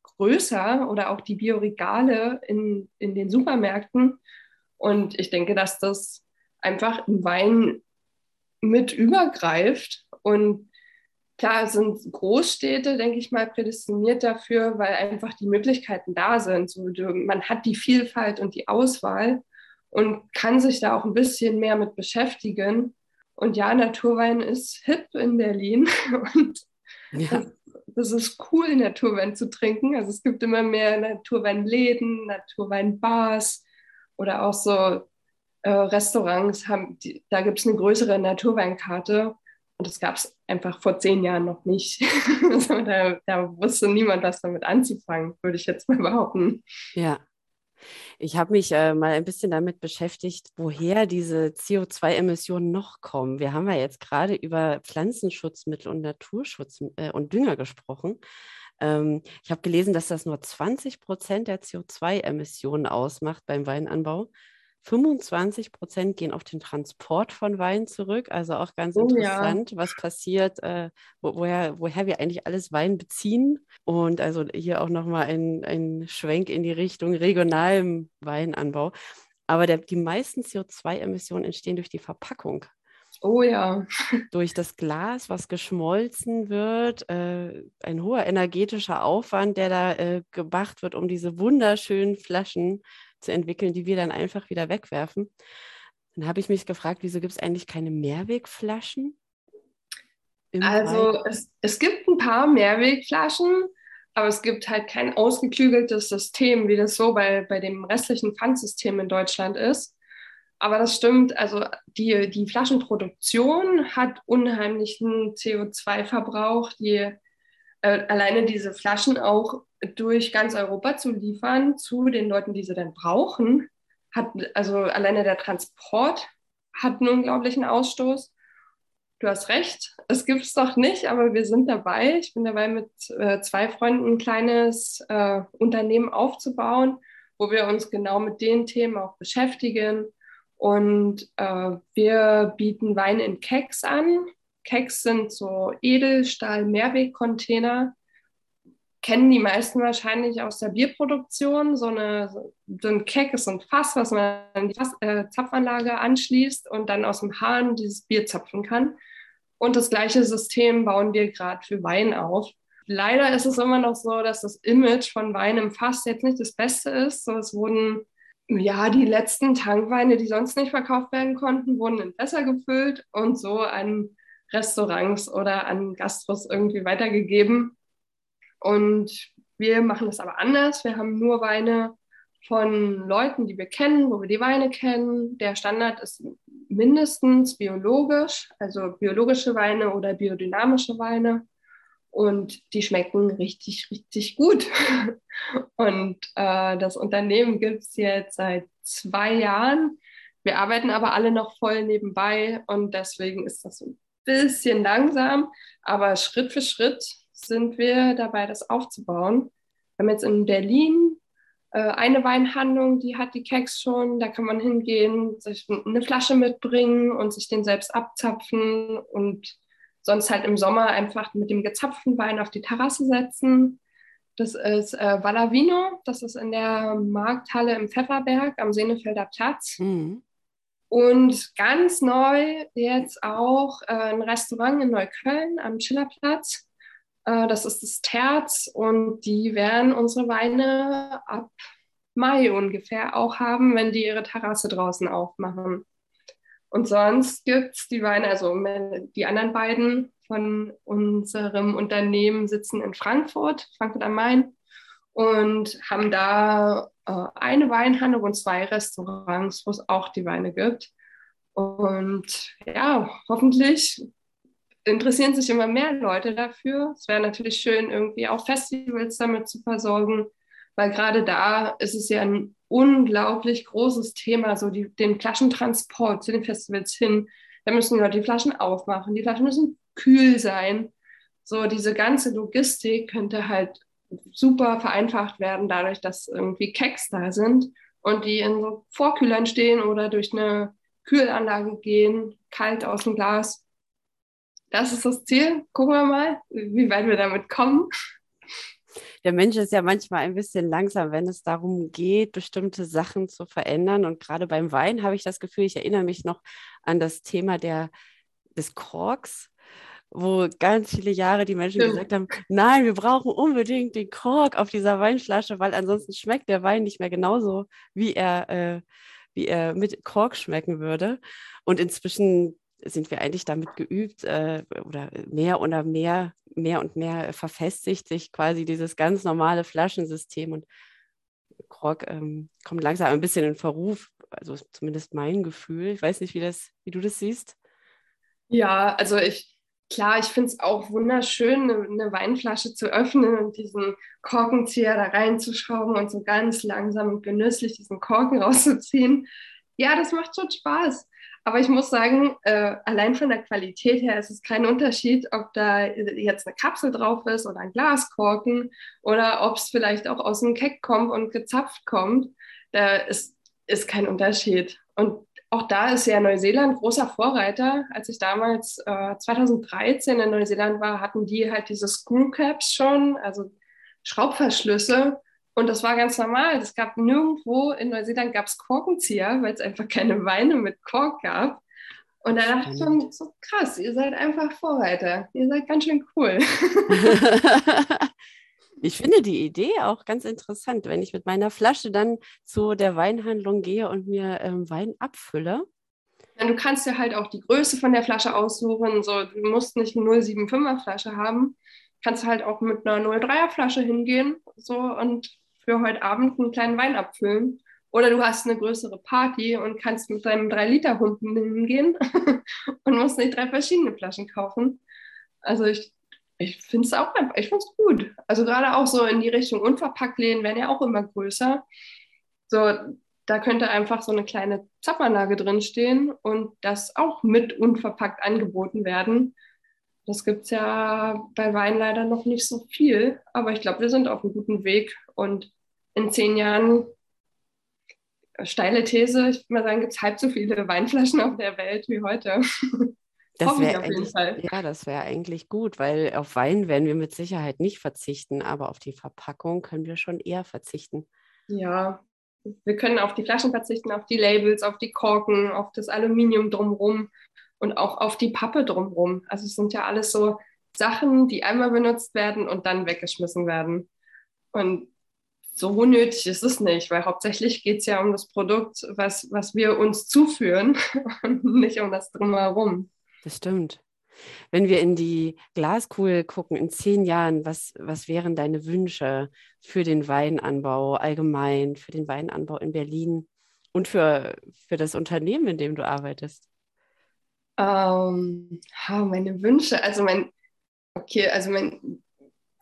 größer oder auch die Bioregale in, in den Supermärkten. Und ich denke, dass das einfach im Wein mit übergreift. Und klar sind Großstädte, denke ich mal, prädestiniert dafür, weil einfach die Möglichkeiten da sind. So, man hat die Vielfalt und die Auswahl und kann sich da auch ein bisschen mehr mit beschäftigen. Und ja, Naturwein ist hip in Berlin und ja. das, das, ist cool, Naturwein zu trinken. Also es gibt immer mehr Naturweinläden, Naturweinbars oder auch so äh, Restaurants. Haben, die, da gibt es eine größere Naturweinkarte und das gab es einfach vor zehn Jahren noch nicht. also da, da wusste niemand, was damit anzufangen, würde ich jetzt mal behaupten. Ja, ich habe mich äh, mal ein bisschen damit beschäftigt, woher diese CO2-Emissionen noch kommen. Wir haben ja jetzt gerade über Pflanzenschutzmittel und Naturschutz äh, und Dünger gesprochen. Ähm, ich habe gelesen, dass das nur 20 Prozent der CO2-Emissionen ausmacht beim Weinanbau. 25 Prozent gehen auf den Transport von Wein zurück. Also auch ganz oh, interessant, ja. was passiert, äh, wo, woher, woher wir eigentlich alles Wein beziehen. Und also hier auch nochmal ein, ein Schwenk in die Richtung regionalem Weinanbau. Aber der, die meisten CO2-Emissionen entstehen durch die Verpackung. Oh ja. Durch das Glas, was geschmolzen wird, äh, ein hoher energetischer Aufwand, der da äh, gemacht wird, um diese wunderschönen Flaschen zu entwickeln, die wir dann einfach wieder wegwerfen. Dann habe ich mich gefragt, wieso gibt es eigentlich keine Mehrwegflaschen? Also es, es gibt ein paar Mehrwegflaschen, aber es gibt halt kein ausgeklügeltes System, wie das so bei, bei dem restlichen Pfandsystem in Deutschland ist. Aber das stimmt, also die, die Flaschenproduktion hat unheimlichen CO2-Verbrauch, die äh, alleine diese Flaschen auch durch ganz Europa zu liefern zu den Leuten, die sie dann brauchen, hat also alleine der Transport hat einen unglaublichen Ausstoß. Du hast recht, es gibt es doch nicht, aber wir sind dabei. Ich bin dabei, mit äh, zwei Freunden ein kleines äh, Unternehmen aufzubauen, wo wir uns genau mit den Themen auch beschäftigen und äh, wir bieten Wein in Keks an. Keks sind so Edelstahl-Mehrwegcontainer. Kennen die meisten wahrscheinlich aus der Bierproduktion. So, eine, so ein Kek ist so ein Fass, was man an die Fass, äh, Zapfanlage anschließt und dann aus dem Hahn dieses Bier zapfen kann. Und das gleiche System bauen wir gerade für Wein auf. Leider ist es immer noch so, dass das Image von Wein im Fass jetzt nicht das Beste ist. So, es wurden ja, die letzten Tankweine, die sonst nicht verkauft werden konnten, wurden in Fässer gefüllt und so an Restaurants oder an Gastros irgendwie weitergegeben. Und wir machen das aber anders. Wir haben nur Weine von Leuten, die wir kennen, wo wir die Weine kennen. Der Standard ist mindestens biologisch, also biologische Weine oder biodynamische Weine und die schmecken richtig, richtig gut. Und äh, das Unternehmen gibt es jetzt seit zwei Jahren. Wir arbeiten aber alle noch voll nebenbei und deswegen ist das ein bisschen langsam, aber Schritt für Schritt sind wir dabei, das aufzubauen. Wir haben jetzt in Berlin äh, eine Weinhandlung, die hat die Keks schon. Da kann man hingehen, sich eine Flasche mitbringen und sich den selbst abzapfen und sonst halt im Sommer einfach mit dem gezapften Wein auf die Terrasse setzen. Das ist äh, Vallavino, das ist in der Markthalle im Pfefferberg am Senefelder Platz. Mhm. Und ganz neu jetzt auch äh, ein Restaurant in Neukölln am Schillerplatz. Äh, das ist das Terz und die werden unsere Weine ab Mai ungefähr auch haben, wenn die ihre Terrasse draußen aufmachen. Und sonst gibt es die Weine, also die anderen beiden von unserem Unternehmen sitzen in Frankfurt, Frankfurt am Main, und haben da eine Weinhandlung und zwei Restaurants, wo es auch die Weine gibt. Und ja, hoffentlich interessieren sich immer mehr Leute dafür. Es wäre natürlich schön, irgendwie auch Festivals damit zu versorgen, weil gerade da ist es ja ein unglaublich großes Thema, so die, den Flaschentransport zu den Festivals hin. Da müssen die Leute die Flaschen aufmachen, die Flaschen müssen kühl sein. So diese ganze Logistik könnte halt super vereinfacht werden, dadurch, dass irgendwie Keks da sind und die in so Vorkühlern stehen oder durch eine Kühlanlage gehen, kalt aus dem Glas. Das ist das Ziel. Gucken wir mal, wie weit wir damit kommen der Mensch ist ja manchmal ein bisschen langsam, wenn es darum geht, bestimmte Sachen zu verändern. Und gerade beim Wein habe ich das Gefühl, ich erinnere mich noch an das Thema der, des Korks wo ganz viele Jahre die Menschen ja. gesagt haben, nein, wir brauchen unbedingt den Kork auf dieser Weinflasche, weil ansonsten schmeckt der Wein nicht mehr genauso, wie er, äh, wie er mit Kork schmecken würde. Und inzwischen sind wir eigentlich damit geübt äh, oder mehr oder mehr, mehr und mehr verfestigt sich quasi dieses ganz normale Flaschensystem und Krog ähm, kommt langsam ein bisschen in Verruf, also zumindest mein Gefühl. Ich weiß nicht, wie, das, wie du das siehst. Ja, also ich, klar, ich finde es auch wunderschön, eine, eine, Weinflasche zu öffnen und diesen Korkenzieher da reinzuschrauben und so ganz langsam und genüsslich diesen Korken rauszuziehen. Ja, das macht schon Spaß. Aber ich muss sagen, äh, allein von der Qualität her ist es kein Unterschied, ob da jetzt eine Kapsel drauf ist oder ein Glaskorken oder ob es vielleicht auch aus dem Keck kommt und gezapft kommt. Da ist, ist kein Unterschied. Und auch da ist ja Neuseeland großer Vorreiter. Als ich damals äh, 2013 in Neuseeland war, hatten die halt diese Screwcaps schon, also Schraubverschlüsse. Und das war ganz normal. Es gab nirgendwo in Neuseeland gab es Korkenzieher, weil es einfach keine Weine mit Kork gab. Und da dachte ich schon so krass, ihr seid einfach Vorreiter. Ihr seid ganz schön cool. ich finde die Idee auch ganz interessant, wenn ich mit meiner Flasche dann zu der Weinhandlung gehe und mir ähm, Wein abfülle. Du kannst ja halt auch die Größe von der Flasche aussuchen. So, du musst nicht eine 075er Flasche haben. Kannst halt auch mit einer 03er Flasche hingehen so, und für heute Abend einen kleinen Wein abfüllen. Oder du hast eine größere Party und kannst mit deinem 3-Liter-Hund hingehen und musst nicht drei verschiedene Flaschen kaufen. Also ich, ich finde es auch ich finde es gut. Also gerade auch so in die Richtung Unverpacktläden werden ja auch immer größer. So, da könnte einfach so eine kleine Zapfanlage drinstehen und das auch mit unverpackt angeboten werden. Das gibt es ja bei Wein leider noch nicht so viel, aber ich glaube, wir sind auf einem guten Weg und in zehn Jahren, steile These, ich würde mal sagen, gibt es halb so viele Weinflaschen auf der Welt wie heute. Das wäre eigentlich, ja, das wäre eigentlich gut, weil auf Wein werden wir mit Sicherheit nicht verzichten, aber auf die Verpackung können wir schon eher verzichten. Ja, wir können auf die Flaschen verzichten, auf die Labels, auf die Korken, auf das Aluminium drumherum und auch auf die Pappe drumherum. Also es sind ja alles so Sachen, die einmal benutzt werden und dann weggeschmissen werden. Und so nötig ist es nicht, weil hauptsächlich geht es ja um das Produkt, was, was wir uns zuführen und nicht um das drumherum. Das stimmt. Wenn wir in die Glaskugel gucken, in zehn Jahren, was, was wären deine Wünsche für den Weinanbau allgemein, für den Weinanbau in Berlin und für, für das Unternehmen, in dem du arbeitest? Ähm, meine Wünsche, also mein, okay, also mein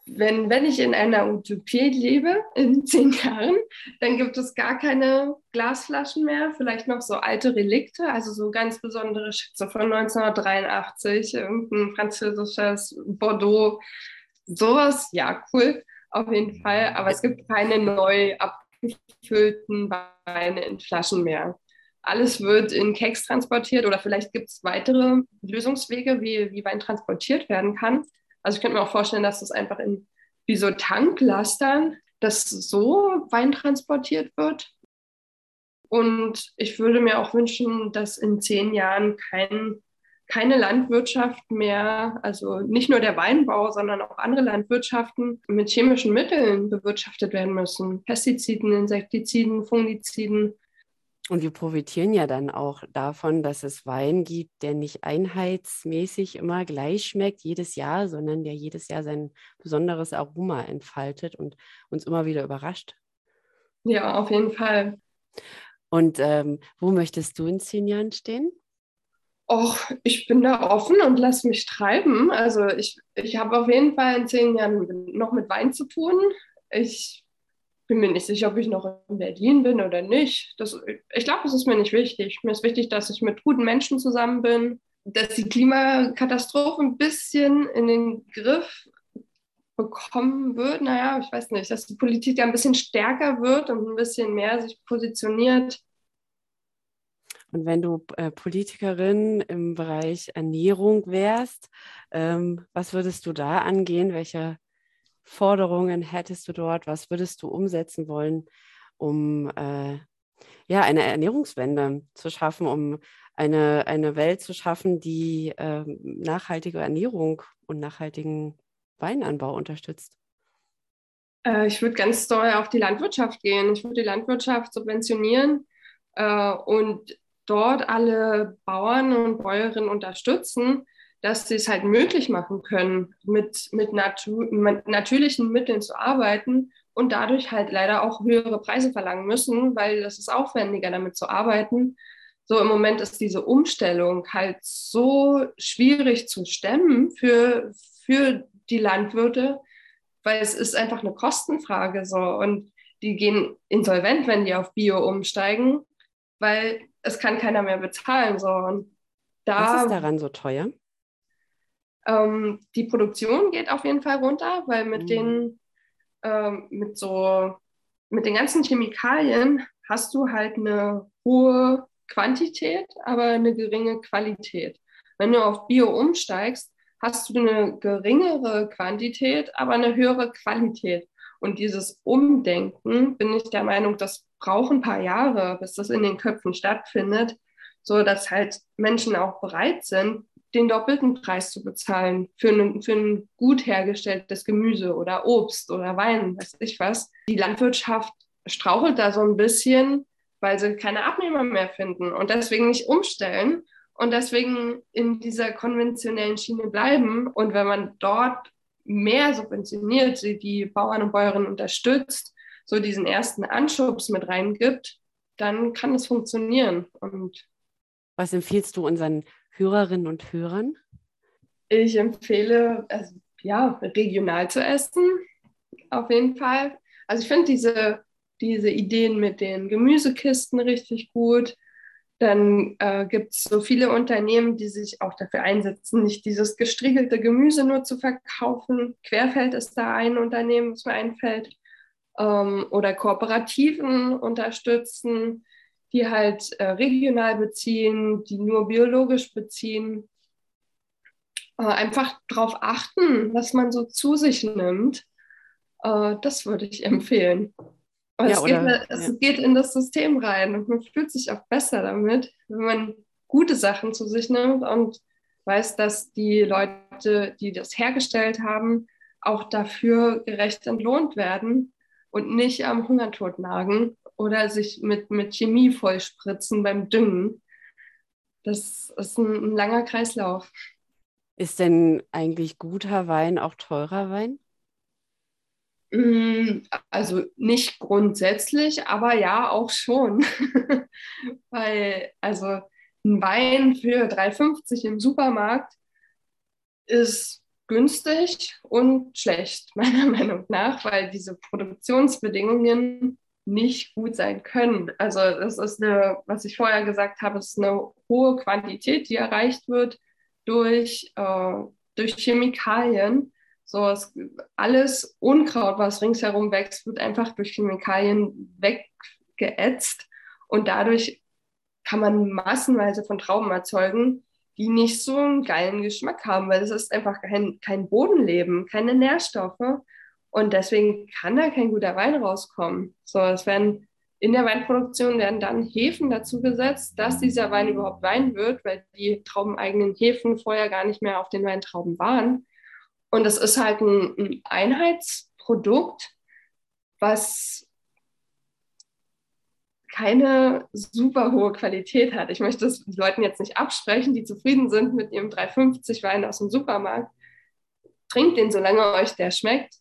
wenn, wenn ich in einer Utopie lebe, in zehn Jahren, dann gibt es gar keine Glasflaschen mehr, vielleicht noch so alte Relikte, also so ganz besondere Schätze von 1983, irgendein französisches Bordeaux, sowas, ja, cool, auf jeden Fall, aber es gibt keine neu abgefüllten Weine in Flaschen mehr. Alles wird in Keks transportiert oder vielleicht gibt es weitere Lösungswege, wie, wie Wein transportiert werden kann. Also ich könnte mir auch vorstellen, dass das einfach in wie so Tanklastern, dass so Wein transportiert wird. Und ich würde mir auch wünschen, dass in zehn Jahren kein, keine Landwirtschaft mehr, also nicht nur der Weinbau, sondern auch andere Landwirtschaften mit chemischen Mitteln bewirtschaftet werden müssen. Pestiziden, Insektiziden, Fungiziden. Und wir profitieren ja dann auch davon, dass es Wein gibt, der nicht einheitsmäßig immer gleich schmeckt jedes Jahr, sondern der jedes Jahr sein besonderes Aroma entfaltet und uns immer wieder überrascht. Ja, auf jeden Fall. Und ähm, wo möchtest du in zehn Jahren stehen? Och, ich bin da offen und lass mich treiben. Also ich, ich habe auf jeden Fall in zehn Jahren noch mit Wein zu tun. Ich bin mir nicht sicher, ob ich noch in Berlin bin oder nicht. Das, ich glaube, es ist mir nicht wichtig. Mir ist wichtig, dass ich mit guten Menschen zusammen bin, dass die Klimakatastrophe ein bisschen in den Griff bekommen wird. Naja, ich weiß nicht, dass die Politik ja ein bisschen stärker wird und ein bisschen mehr sich positioniert. Und wenn du äh, Politikerin im Bereich Ernährung wärst, ähm, was würdest du da angehen? Welche Forderungen hättest du dort? Was würdest du umsetzen wollen, um äh, ja, eine Ernährungswende zu schaffen, um eine, eine Welt zu schaffen, die äh, nachhaltige Ernährung und nachhaltigen Weinanbau unterstützt? Äh, ich würde ganz doll auf die Landwirtschaft gehen. Ich würde die Landwirtschaft subventionieren äh, und dort alle Bauern und Bäuerinnen unterstützen, dass sie es halt möglich machen können, mit, mit, natu mit natürlichen Mitteln zu arbeiten und dadurch halt leider auch höhere Preise verlangen müssen, weil es ist aufwendiger, damit zu arbeiten. So im Moment ist diese Umstellung halt so schwierig zu stemmen für, für die Landwirte, weil es ist einfach eine Kostenfrage so und die gehen insolvent, wenn die auf Bio umsteigen, weil es kann keiner mehr bezahlen so und da, Was ist daran so teuer? Ähm, die Produktion geht auf jeden Fall runter, weil mit mhm. den ähm, mit so mit den ganzen Chemikalien hast du halt eine hohe Quantität, aber eine geringe Qualität. Wenn du auf Bio umsteigst, hast du eine geringere Quantität, aber eine höhere Qualität. Und dieses Umdenken, bin ich der Meinung, das braucht ein paar Jahre, bis das in den Köpfen stattfindet, so dass halt Menschen auch bereit sind, den doppelten Preis zu bezahlen für ein, für ein gut hergestelltes Gemüse oder Obst oder Wein, weiß ich was. Die Landwirtschaft strauchelt da so ein bisschen, weil sie keine Abnehmer mehr finden und deswegen nicht umstellen und deswegen in dieser konventionellen Schiene bleiben. Und wenn man dort mehr subventioniert, die Bauern und Bäuerinnen unterstützt, so diesen ersten Anschubs mit reingibt, dann kann es funktionieren. Und was empfiehlst du unseren Hörerinnen und Hörern? Ich empfehle, also, ja, regional zu essen, auf jeden Fall. Also ich finde diese, diese Ideen mit den Gemüsekisten richtig gut. Dann äh, gibt es so viele Unternehmen, die sich auch dafür einsetzen, nicht dieses gestriegelte Gemüse nur zu verkaufen. Querfeld ist da ein Unternehmen, was mir einfällt. Ähm, oder Kooperativen unterstützen, die halt äh, regional beziehen, die nur biologisch beziehen. Äh, einfach darauf achten, was man so zu sich nimmt. Äh, das würde ich empfehlen. Ja, es, oder, geht, es ja. geht in das System rein und man fühlt sich auch besser damit, wenn man gute Sachen zu sich nimmt und weiß, dass die Leute, die das hergestellt haben, auch dafür gerecht entlohnt werden und nicht am Hungertod nagen oder sich mit, mit Chemie vollspritzen beim Düngen. Das ist ein, ein langer Kreislauf. Ist denn eigentlich guter Wein auch teurer Wein? Mm, also nicht grundsätzlich, aber ja, auch schon. Weil, also ein Wein für 3,50 im Supermarkt ist günstig und schlecht, meiner Meinung nach, weil diese Produktionsbedingungen nicht gut sein können. Also das ist eine, was ich vorher gesagt habe, ist eine hohe Quantität, die erreicht wird durch, äh, durch Chemikalien. So es, alles Unkraut, was ringsherum wächst, wird einfach durch Chemikalien weggeätzt und dadurch kann man massenweise von Trauben erzeugen, die nicht so einen geilen Geschmack haben, weil es ist einfach kein, kein Bodenleben, keine Nährstoffe und deswegen kann da kein guter Wein rauskommen. So, es werden in der Weinproduktion werden dann Hefen dazu gesetzt, dass dieser Wein überhaupt Wein wird, weil die traubeneigenen Hefen vorher gar nicht mehr auf den Weintrauben waren. Und das ist halt ein, ein Einheitsprodukt, was keine super hohe Qualität hat. Ich möchte es Leuten jetzt nicht absprechen, die zufrieden sind mit ihrem 350 Wein aus dem Supermarkt. Trinkt den, solange euch der schmeckt.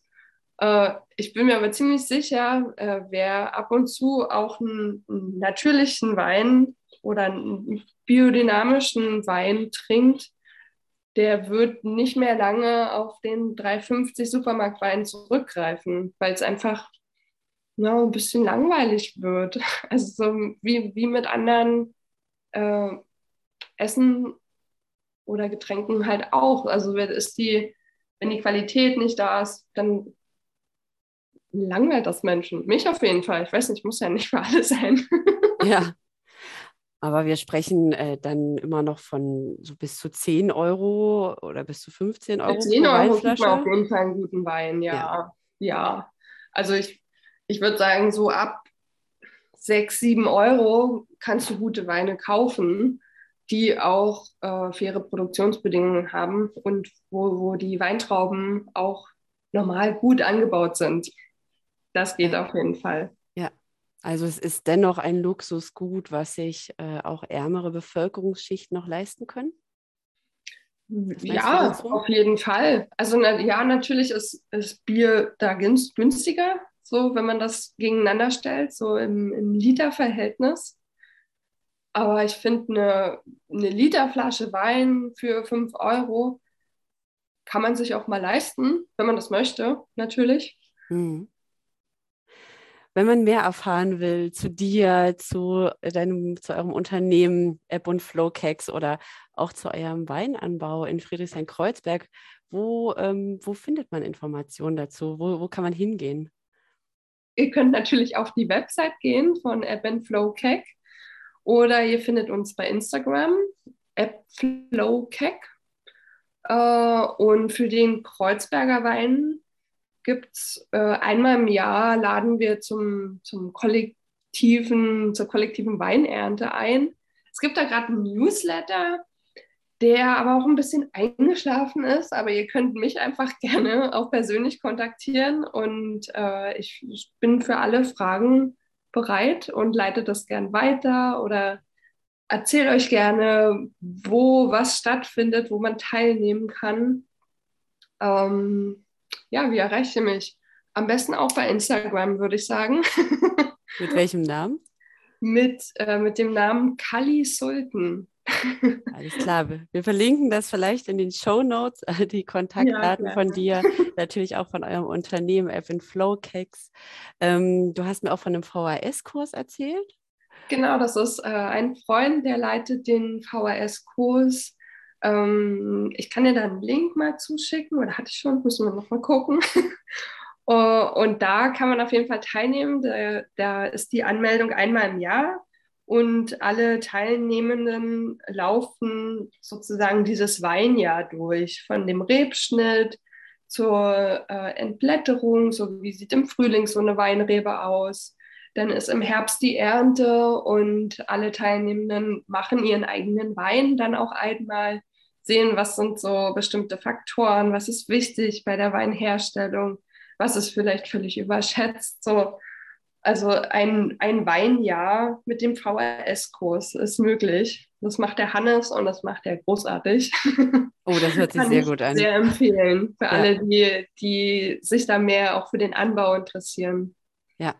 Äh, ich bin mir aber ziemlich sicher, äh, wer ab und zu auch einen, natürlichen Wein oder einen biodynamischen Wein trinkt, der wird nicht mehr lange auf den 350 Supermarktwein zurückgreifen, weil es einfach ja, ein bisschen langweilig wird. Also so wie, wie mit anderen äh, Essen oder Getränken halt auch. Also ist die, wenn die Qualität nicht da ist, dann langweilt das Menschen. Mich auf jeden Fall. Ich weiß nicht, muss ja nicht für alle sein. ja. Aber wir sprechen äh, dann immer noch von so bis zu 10 Euro oder bis zu 15 Euro. 10 Euro kriegt man auf jeden Fall einen guten Wein, ja. Ja. ja. Also ich, ich würde sagen, so ab 6, 7 Euro kannst du gute Weine kaufen, die auch äh, faire Produktionsbedingungen haben und wo, wo die Weintrauben auch normal gut angebaut sind. Das geht auf jeden Fall. Ja, also es ist dennoch ein Luxusgut, was sich äh, auch ärmere Bevölkerungsschichten noch leisten können. Ja, auf jeden Fall. Also na, ja, natürlich ist, ist Bier da günstiger, so wenn man das gegeneinander stellt, so im, im Literverhältnis. Aber ich finde, eine, eine Literflasche Wein für 5 Euro kann man sich auch mal leisten, wenn man das möchte, natürlich. Mhm. Wenn man mehr erfahren will zu dir, zu deinem, zu eurem Unternehmen App und Flowcakes oder auch zu eurem Weinanbau in Friedrichshain-Kreuzberg, wo, ähm, wo findet man Informationen dazu? Wo, wo kann man hingehen? Ihr könnt natürlich auf die Website gehen von App and Flow Cake oder ihr findet uns bei Instagram, AppFlowCake. Äh, und für den Kreuzberger Wein gibt es äh, einmal im Jahr laden wir zum, zum kollektiven, zur kollektiven Weinernte ein. Es gibt da gerade einen Newsletter, der aber auch ein bisschen eingeschlafen ist, aber ihr könnt mich einfach gerne auch persönlich kontaktieren und äh, ich, ich, bin für alle Fragen bereit und leite das gern weiter oder erzähle euch gerne, wo was stattfindet, wo man teilnehmen kann. Ähm, ja, wie erreicht ihr mich? Am besten auch bei Instagram, würde ich sagen. Mit welchem Namen? mit, äh, mit dem Namen Kali Sultan. Alles klar. Wir verlinken das vielleicht in den Show Notes, äh, die Kontaktdaten ja, von dir, natürlich auch von eurem Unternehmen Evan Flow Cakes. Ähm, du hast mir auch von einem VHS-Kurs erzählt. Genau, das ist äh, ein Freund, der leitet den VHS-Kurs. Ähm, ich kann dir da einen Link mal zuschicken, oder hatte ich schon, müssen wir noch mal gucken. Uh, und da kann man auf jeden Fall teilnehmen. Da, da, ist die Anmeldung einmal im Jahr und alle Teilnehmenden laufen sozusagen dieses Weinjahr durch, von dem Rebschnitt zur äh, Entblätterung, so wie sieht im Frühling so eine Weinrebe aus. Dann ist im Herbst die Ernte und alle Teilnehmenden machen ihren eigenen Wein dann auch einmal, sehen, was sind so bestimmte Faktoren, was ist wichtig bei der Weinherstellung was ist vielleicht völlig überschätzt. So, also ein, ein Weinjahr mit dem VRS-Kurs ist möglich. Das macht der Hannes und das macht er großartig. Oh, das hört sich sehr gut an. Sehr empfehlen für ja. alle, die, die sich da mehr auch für den Anbau interessieren. Ja.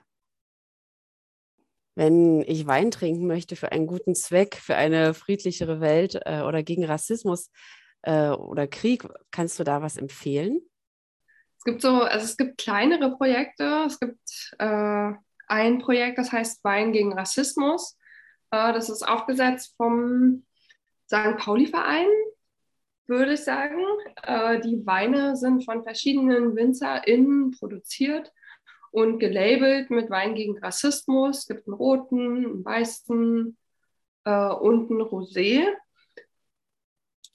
Wenn ich Wein trinken möchte für einen guten Zweck, für eine friedlichere Welt äh, oder gegen Rassismus äh, oder Krieg, kannst du da was empfehlen? gibt so, also es gibt kleinere Projekte. Es gibt äh, ein Projekt, das heißt Wein gegen Rassismus. Äh, das ist aufgesetzt vom St. Pauli-Verein, würde ich sagen. Äh, die Weine sind von verschiedenen WinzerInnen produziert und gelabelt mit Wein gegen Rassismus. Es gibt einen roten, einen weißen äh, und einen Rosé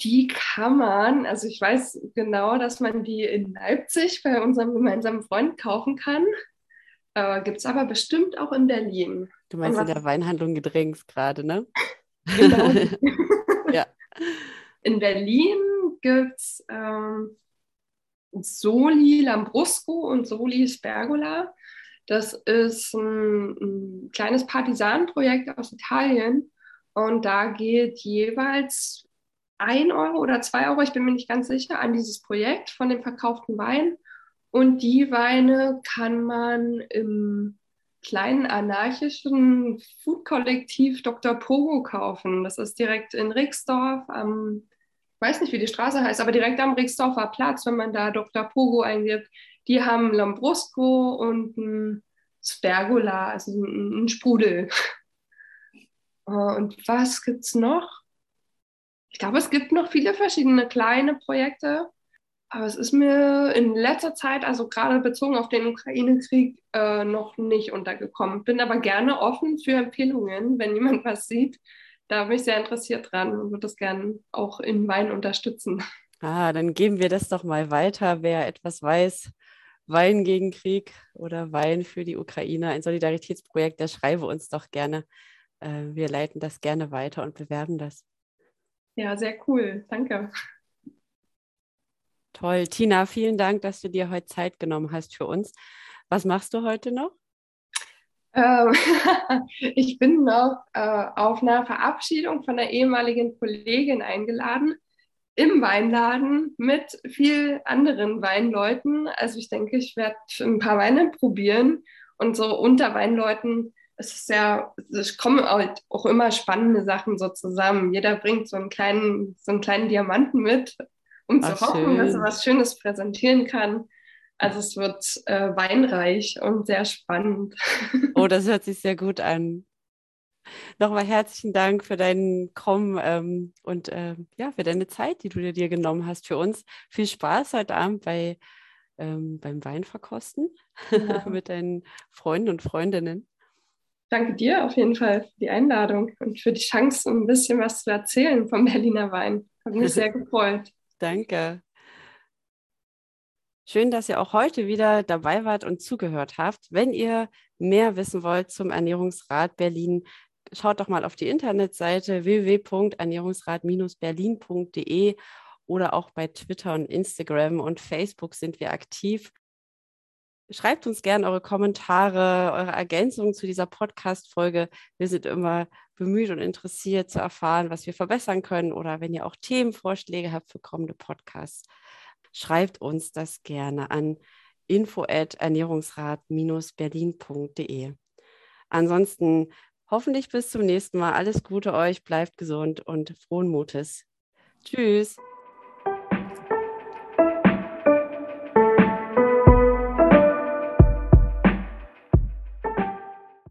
die kann man, also ich weiß genau, dass man die in Leipzig bei unserem gemeinsamen Freund kaufen kann. Äh, Gibt es aber bestimmt auch in Berlin. Du meinst in der Weinhandlung gedrängt gerade, ne? Genau. ja. In Berlin gibt es ähm, Soli Lambrusco und Soli Spergola. Das ist ein, ein kleines Partisanenprojekt aus Italien. Und da geht jeweils ein Euro oder zwei Euro, ich bin mir nicht ganz sicher, an dieses Projekt von dem verkauften Wein. Und die Weine kann man im kleinen anarchischen Food-Kollektiv Dr. Pogo kaufen. Das ist direkt in Rixdorf am, weiß nicht, wie die Straße heißt, aber direkt am Rixdorfer Platz, wenn man da Dr. Pogo eingibt. Die haben Lambrusco und ein Spergola, also ein, Sprudel. Und was gibt es noch? Ich glaube, es gibt noch viele verschiedene kleine Projekte, aber es ist mir in letzter Zeit, also gerade bezogen auf den Ukraine-Krieg, äh, noch nicht untergekommen. Bin aber gerne offen für Empfehlungen, wenn jemand was sieht. Da bin ich sehr interessiert dran und würde das gerne auch in Wein unterstützen. Ah, dann geben wir das doch mal weiter. Wer etwas weiß, Wein gegen Krieg oder Wein für die Ukraine, ein Solidaritätsprojekt, der schreibe uns doch gerne. Äh, wir leiten das gerne weiter und bewerben das. Ja, sehr cool. Danke. Toll. Tina, vielen Dank, dass du dir heute Zeit genommen hast für uns. Was machst du heute noch? Ähm, ich bin noch äh, auf einer Verabschiedung von einer ehemaligen Kollegin eingeladen im Weinladen mit viel anderen Weinleuten. Also ich denke, ich werde ein paar Weine probieren und so unter Weinleuten es ist ja, es kommen halt auch immer spannende Sachen so zusammen. Jeder bringt so einen kleinen, so einen kleinen Diamanten mit, um Ach, zu hoffen, schön. dass er was Schönes präsentieren kann. Also es wird äh, weinreich und sehr spannend. Oh, das hört sich sehr gut an. Nochmal herzlichen Dank für deinen Kommen ähm, und äh, ja, für deine Zeit, die du dir genommen hast für uns. Viel Spaß heute Abend bei, ähm, beim Weinverkosten ja. mit deinen Freunden und Freundinnen danke dir auf jeden Fall für die Einladung und für die Chance, ein bisschen was zu erzählen vom Berliner Wein. Hat mich sehr gefreut. Danke. Schön, dass ihr auch heute wieder dabei wart und zugehört habt. Wenn ihr mehr wissen wollt zum Ernährungsrat Berlin, schaut doch mal auf die Internetseite www.ernährungsrat-berlin.de oder auch bei Twitter und Instagram und Facebook sind wir aktiv. Schreibt uns gerne eure Kommentare, eure Ergänzungen zu dieser Podcast-Folge. Wir sind immer bemüht und interessiert zu erfahren, was wir verbessern können oder wenn ihr auch Themenvorschläge habt für kommende Podcasts, schreibt uns das gerne an info@ernährungsrat-berlin.de. Ansonsten hoffentlich bis zum nächsten Mal. Alles Gute euch, bleibt gesund und frohen Mutes. Tschüss.